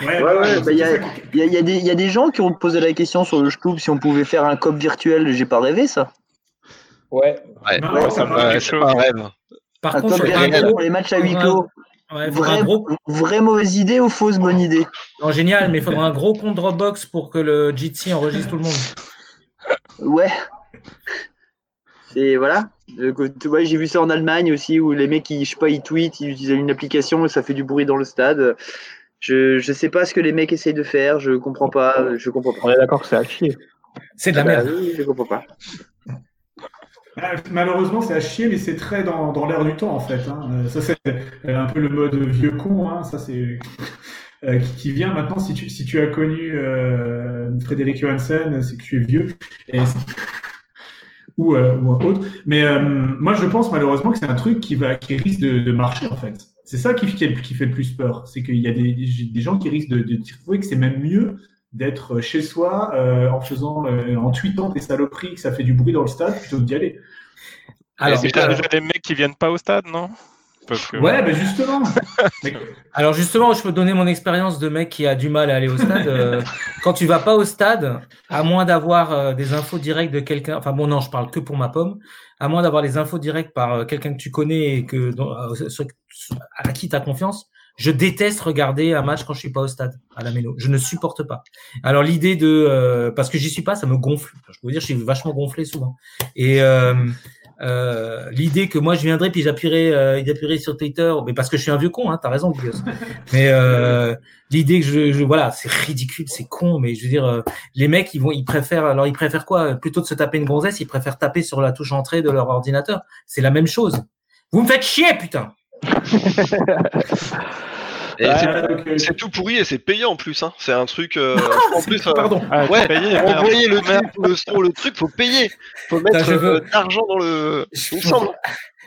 Ouais, ouais, ouais. Bah, il y, y, y, a, y, a des gens qui ont posé la question sur le club si on pouvait faire un cop virtuel. J'ai pas rêvé ça. Ouais. ouais. Non, ça me c'est pas un rêve. Par un contre, cop virtuel pour les matchs à huis clos. Ouais, vraie, gros... vraie mauvaise idée ou fausse bonne idée? Non, génial, mais il faudra un gros compte Dropbox pour que le Jitsi enregistre tout le monde. Ouais. C'est voilà. Tu vois, j'ai vu ça en Allemagne aussi où les mecs, ils, je sais pas, ils tweetent, ils utilisent une application et ça fait du bruit dans le stade. Je je sais pas ce que les mecs essayent de faire. Je comprends pas. Je comprends pas. On est d'accord que c'est à chier. C'est de la merde. Ah, oui, je comprends pas. Malheureusement, c'est à chier, mais c'est très dans, dans l'air du temps en fait. Hein. Ça c'est un peu le mode vieux con. Hein. Ça c'est euh, qui, qui, vient maintenant. Si tu si tu as connu euh, Frédéric Johansen, c'est que tu es vieux. Et ou, euh, ou autre. Mais euh, moi, je pense malheureusement que c'est un truc qui va qui risque de, de marcher en fait. C'est ça qui, qui, qui, fait le plus peur. C'est qu'il y a des, des gens qui risquent de, de trouver que c'est même mieux d'être chez soi euh, en faisant, euh, en tweetant des saloperies que ça fait du bruit dans le stade plutôt que d'y aller. Alors, c'est déjà des mecs qui viennent pas au stade, non? Parce que... Ouais, mais justement. Alors justement, je peux donner mon expérience de mec qui a du mal à aller au stade. euh, quand tu vas pas au stade, à moins d'avoir euh, des infos directes de quelqu'un, enfin bon non, je parle que pour ma pomme, à moins d'avoir les infos directes par euh, quelqu'un que tu connais et que à qui tu as confiance, je déteste regarder un match quand je suis pas au stade à la méno. Je ne supporte pas. Alors l'idée de euh, parce que j'y suis pas, ça me gonfle. Je peux vous dire, je suis vachement gonflé souvent. Et euh, euh, l'idée que moi je viendrais puis j'appuierais euh, j'appuierais sur Twitter mais parce que je suis un vieux con hein t'as raison Guillaume. Mais euh, l'idée que je, je voilà c'est ridicule c'est con mais je veux dire euh, les mecs ils vont ils préfèrent alors ils préfèrent quoi? Plutôt de se taper une gonzesse ils préfèrent taper sur la touche entrée de leur ordinateur. C'est la même chose. Vous me faites chier putain Et c'est- c'est tout pourri et c'est payant en plus. Hein. C'est un truc. euh, en plus, euh, pardon Ah, Ouais, payé, pour envoyer le truc, le son, le truc, faut payer. Faut mettre veux- euh, de l'argent dans le.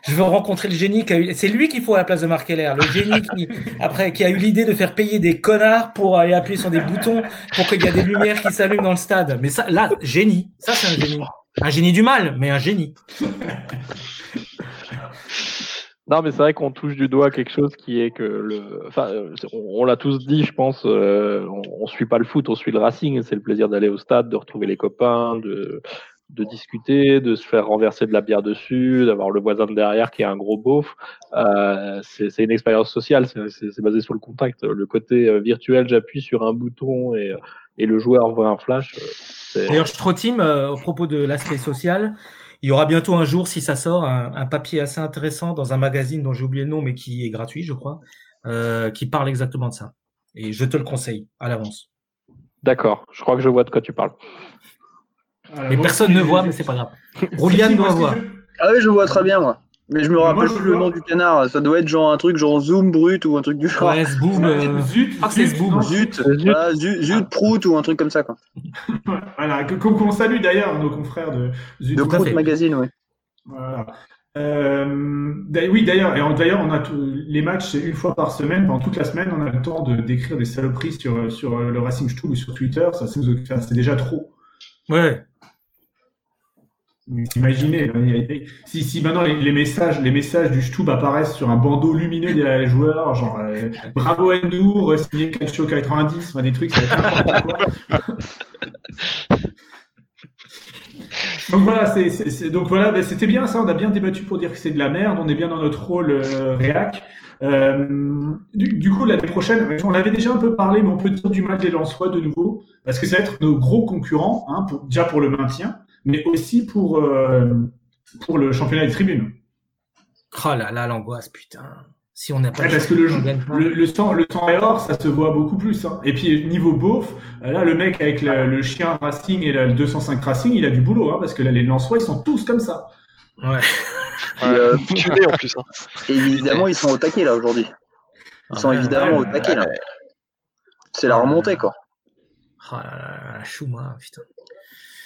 Je veux rencontrer le génie qui a eu. C'est lui qu'il faut à la place de Marc Keller. Le génie qui, après, qui a eu l'idée de faire payer des connards pour aller appuyer sur des boutons pour qu'il y ait des lumières qui s'allument dans le stade. Mais ça, là, génie. Ça, c'est un génie. Un génie du mal, mais un génie. Non, mais c'est vrai qu'on touche du doigt quelque chose qui est que le. Enfin, on, l'a tous dit, je pense. euh, on, suit pas le foot, on suit le Racing. C'est le plaisir d'aller au stade, de retrouver les copains, de de discuter, de se faire renverser de la bière dessus, d'avoir le voisin de derrière qui est un gros beauf. Euh, c'est une expérience sociale. C'est basé sur le contact. Le côté euh, virtuel, j'appuie sur un bouton et et le joueur voit un flash. euh, D'ailleurs, Strotim, euh, au propos de l'aspect social, il y aura bientôt un jour, si ça sort, un, un papier assez intéressant dans un magazine dont j'ai oublié le nom, mais qui est gratuit, je crois, euh, qui parle exactement de ça. Et je te le conseille à l'avance. D'accord. Je crois que je vois de quoi tu parles. Voilà, Mais personne ne voit, mais c'est pas grave. Moi, doit voir. Ah oui, je vois très bien, moi. Mais je me Moi, rappelle je plus le nom du canard. Ça doit être genre un truc genre Zoom Brut ou un truc du genre. Ouais, Zboom, euh, Zut, que c'est zut, Zboom. Zut, Zut. voilà, Zut, Zut Prout ou un truc comme ça, quoi. Voilà, qu'on salue d'ailleurs nos confrères de Zut. De Prout. Magazine, oui. Voilà. Euh, oui, d'ailleurs, et d'ailleurs, on a tout- les matchs, c'est une fois par semaine. Pendant toute la semaine, on a le temps de d'écrire des saloperies sur sur le Racing Stool ou sur Twitter. Ça, c'est déjà trop. ouais. Imaginez, si, maintenant les, messages, les messages du Stub apparaissent sur un bandeau lumineux des joueurs, genre euh, bravo Endour, signé Calcio 90, enfin, des trucs, ça va. Donc voilà, c'est, donc voilà, ben, c'était bien ça. On a bien débattu pour dire que c'est de la merde. On est bien dans notre rôle euh, réac. Euh, du, coup, l'année prochaine, on avait déjà un peu parlé, mais on peut dire du match des Lensois de nouveau, parce que ça va être nos gros concurrents, hein, déjà pour le maintien, mais aussi pour euh, pour le championnat des tribunes. Oh là là, l'angoisse, putain. Si on n'a pas Ouais, de parce que le, jeu- le, le sang, le sang est or, ça se voit beaucoup plus. Hein. Et puis niveau beauf, euh, là le mec avec la- le chien Racing et la- le 205 Racing, il a du boulot, hein, parce que là les Lensois, ils sont tous comme ça. Ouais. Et, euh, en plus. Hein. et évidemment, ils sont au taquet, là, aujourd'hui. Ils sont évidemment au taquet, là. C'est la remontée, quoi. Oh là là, Chouma, putain.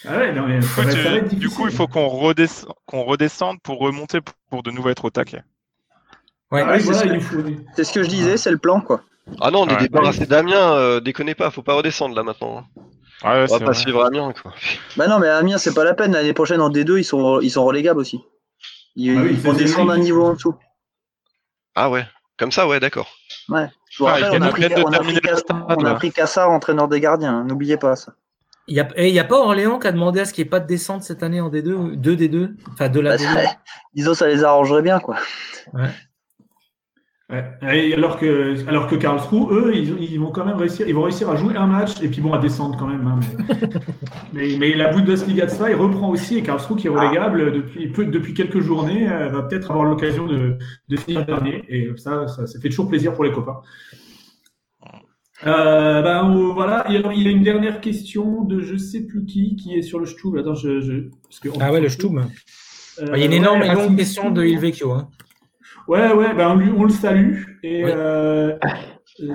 Ah ouais, non, mais euh, du coup, il faut qu'on redescende, qu'on redescende pour remonter pour, pour de nouveau être au taquet. Ouais. Ah oui, c'est voilà, faut. C'est ce que je disais, c'est le plan, quoi. Ah non, on est Ouais. débarrassé d'Amiens, euh, déconnez pas, faut pas redescendre là maintenant. Ah ouais, On c'est va pas vrai. suivre Amiens quoi. Bah non, mais Amiens, c'est pas la peine. L'année prochaine, en D2, ils sont, ils sont relégables aussi. Ils, Ah oui, ils vont descendre un niveau en dessous. Ah ouais, comme ça, ouais, d'accord. Ouais. Je vous Ah, rappelle, on a pris, à peine de on a terminer pris, le Cass- stade, on a là. pris Cassard, entraîneur des gardiens. hein. N'oubliez pas ça. Il n'y a, et il y a pas Orléans qui a demandé à ce qu'il n'y ait pas de descente cette année en D2, 2 D2, enfin de la Bah, D2. ça- disons, ça les arrangerait bien, quoi. Ouais. Et alors que, alors que Karlsruhe, eux, ils, ils vont quand même réussir, ils vont réussir à jouer un match et puis bon, à descendre quand même. hein, mais, mais, mais la Bundesliga de ça, il reprend aussi et Karlsruhe qui est relégable depuis, peu- depuis quelques journées, euh, va peut-être avoir l'occasion de, de finir dernier et ça, ça, ça fait toujours plaisir pour les copains. Euh, ben, on- voilà. Et alors, il y a une dernière question de je sais plus qui qui est sur le Stub. Attends, je, je parce que Ah ouais, le Stub. Euh, Il y a une énorme ouais, et longue question de Stub. Il Vecchio. Hein. Ouais, ouais, ben on, le salue. Et Ouais. euh, euh,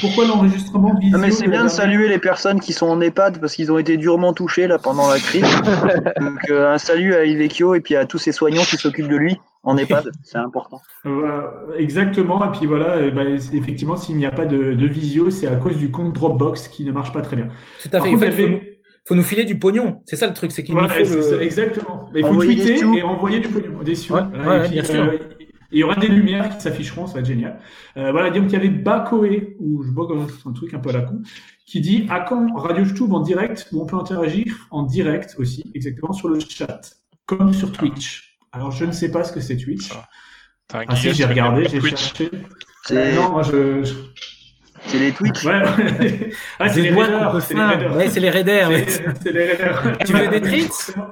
pourquoi l'enregistrement visio Non, mais c'est bien de saluer les personnes qui sont en EHPAD parce qu'ils ont été durement touchés là pendant la crise. Donc, euh, un salut à Ivecchio et puis à tous ces soignants qui s'occupent de lui en EHPAD. C'est important. Exactement. Et puis voilà, euh, ben, effectivement, s'il n'y a pas de, de visio, c'est à cause du compte Dropbox qui ne marche pas très bien. Tout à Par fait. contre, il faut, nous, avait- faut nous filer du pognon. C'est ça le truc, c'est qu'il nous Voilà, faut le... exactement. Il faut tweeter et envoyer du pognon, des sous. Ouais, Voilà, ouais, et puis, bien sûr. euh, il y aura des lumières qui s'afficheront, ça va être génial. Euh, voilà, donc il y avait Bakoé, ou je vois un truc un peu à la con, qui dit à quand Radio Stube en direct où on peut interagir en direct aussi, exactement sur le chat, comme sur Twitch? Alors je ne sais pas ce que c'est Twitch. Un Ah si, j'ai regardé, j'ai Twitch. cherché. C'est Non, moi je. je- c'est les Twitch. Ouais, ouais. Ah, c'est les les raiders. Ouais, c'est les raiders. ouais. C'est les raiders. Tu veux des treats?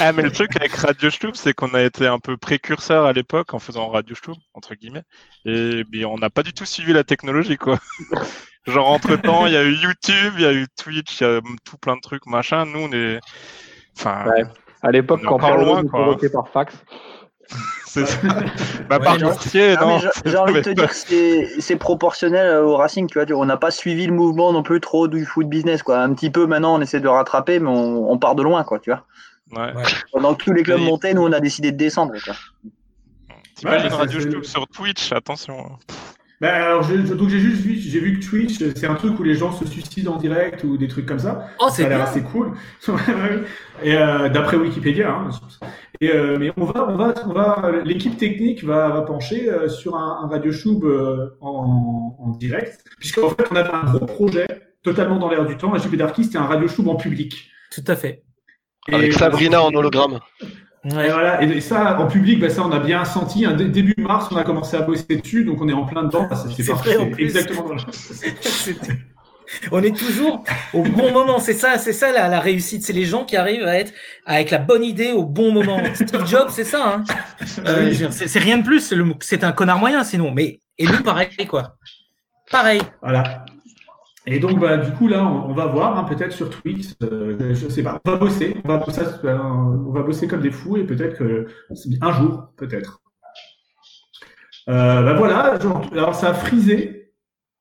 Ah, mais le truc avec Radio Stub, c'est qu'on a été un peu précurseur à l'époque en faisant Radio Stub, entre guillemets. Et bien, on n'a pas du tout suivi la technologie, quoi. Genre, entre temps, il y a eu YouTube, il y a eu Twitch, il y a tout plein de trucs, machin. Nous, on est. Enfin. À l'époque, quand on parlait loin, quoi. par fax. c'est ça. bah, par non. J'ai envie de te dire que c'est proportionnel au Racing, tu vois. On n'a pas suivi le mouvement non plus trop du foot business, quoi. Un petit peu maintenant, on essaie de rattraper, mais on, on part de loin, quoi, tu vois. Ouais. Pendant que tous les clubs montaient, nous, on a décidé de descendre, quoi. T'imagines Radio sur Twitch, attention. Ben alors, donc j'ai juste vu, j'ai vu que Twitch, c'est un truc où les gens se suicident en direct ou des trucs comme ça. Oh, c'est bien. assez cool. et euh, d'après Wikipédia. Hein. Et euh, mais on va, on va, on va, l'équipe technique va, va pencher euh, sur un, un radio show euh, en, en direct, puisqu'en fait on avait un gros projet totalement dans l'air du temps. La JP Darky, c'était un radio show en public. Tout à fait. Avec Sabrina en hologramme. Et, voilà. et ça, en public, bah, ça, on a bien senti. Hein, début mars, on a commencé à bosser dessus, donc on est en plein dedans. C'est vrai, exactement. on est toujours au bon moment. C'est ça, c'est ça la, la réussite. C'est les gens qui arrivent à être avec la bonne idée au bon moment. Steve Jobs, c'est ça. Hein. Euh, c'est rien de plus. C'est un connard moyen, sinon. Mais et nous, pareil, quoi. Pareil. Voilà. Et donc, bah, du coup, là, on, va voir, hein, peut-être sur Twitch, euh, je sais pas, on va bosser, on va bosser, euh, on va bosser comme des fous et peut-être que un jour, peut-être. Euh, bah voilà, alors ça a frisé.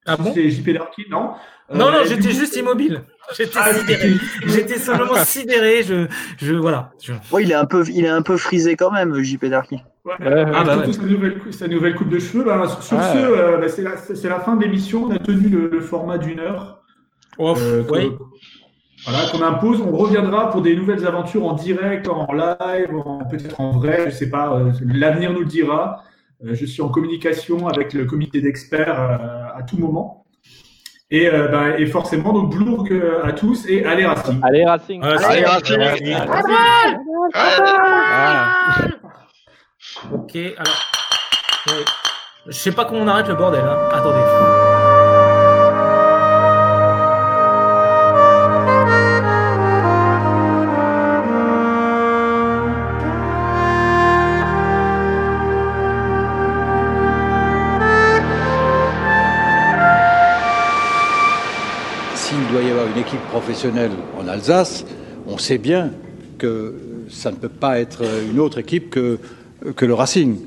Ah bon? C'est JP Darky, non Non, non, j'étais juste immobile. J'étais ah, sidéré. J'étais simplement sidéré. Je, je, voilà. Je... il est un peu, il est un peu frisé quand même, JP Darky. Ouais. ah, bah, sa, nouvelle, sa, nouvelle, coupe de cheveux. Bah, sur ce, euh, bah, c'est la, la, fin de l'émission. On a tenu le, le format d'une heure. Oh, euh, oui. Voilà, qu'on impose. On reviendra pour des nouvelles aventures en direct, en live, peut-être en vrai. Je sais pas. Euh, L'avenir nous le dira. Euh, je suis en communication avec le comité d'experts euh, à tout moment. Et, euh, bah, et forcément, donc Blourg à tous et allez Racing. Allez Racing. Allez, Racing. Allez, Racing. Ok, alors. Je sais pas comment on arrête le bordel. Hein. Attendez. Équipe professionnelle en Alsace, on sait bien que ça ne peut pas être une autre équipe que, que le Racing.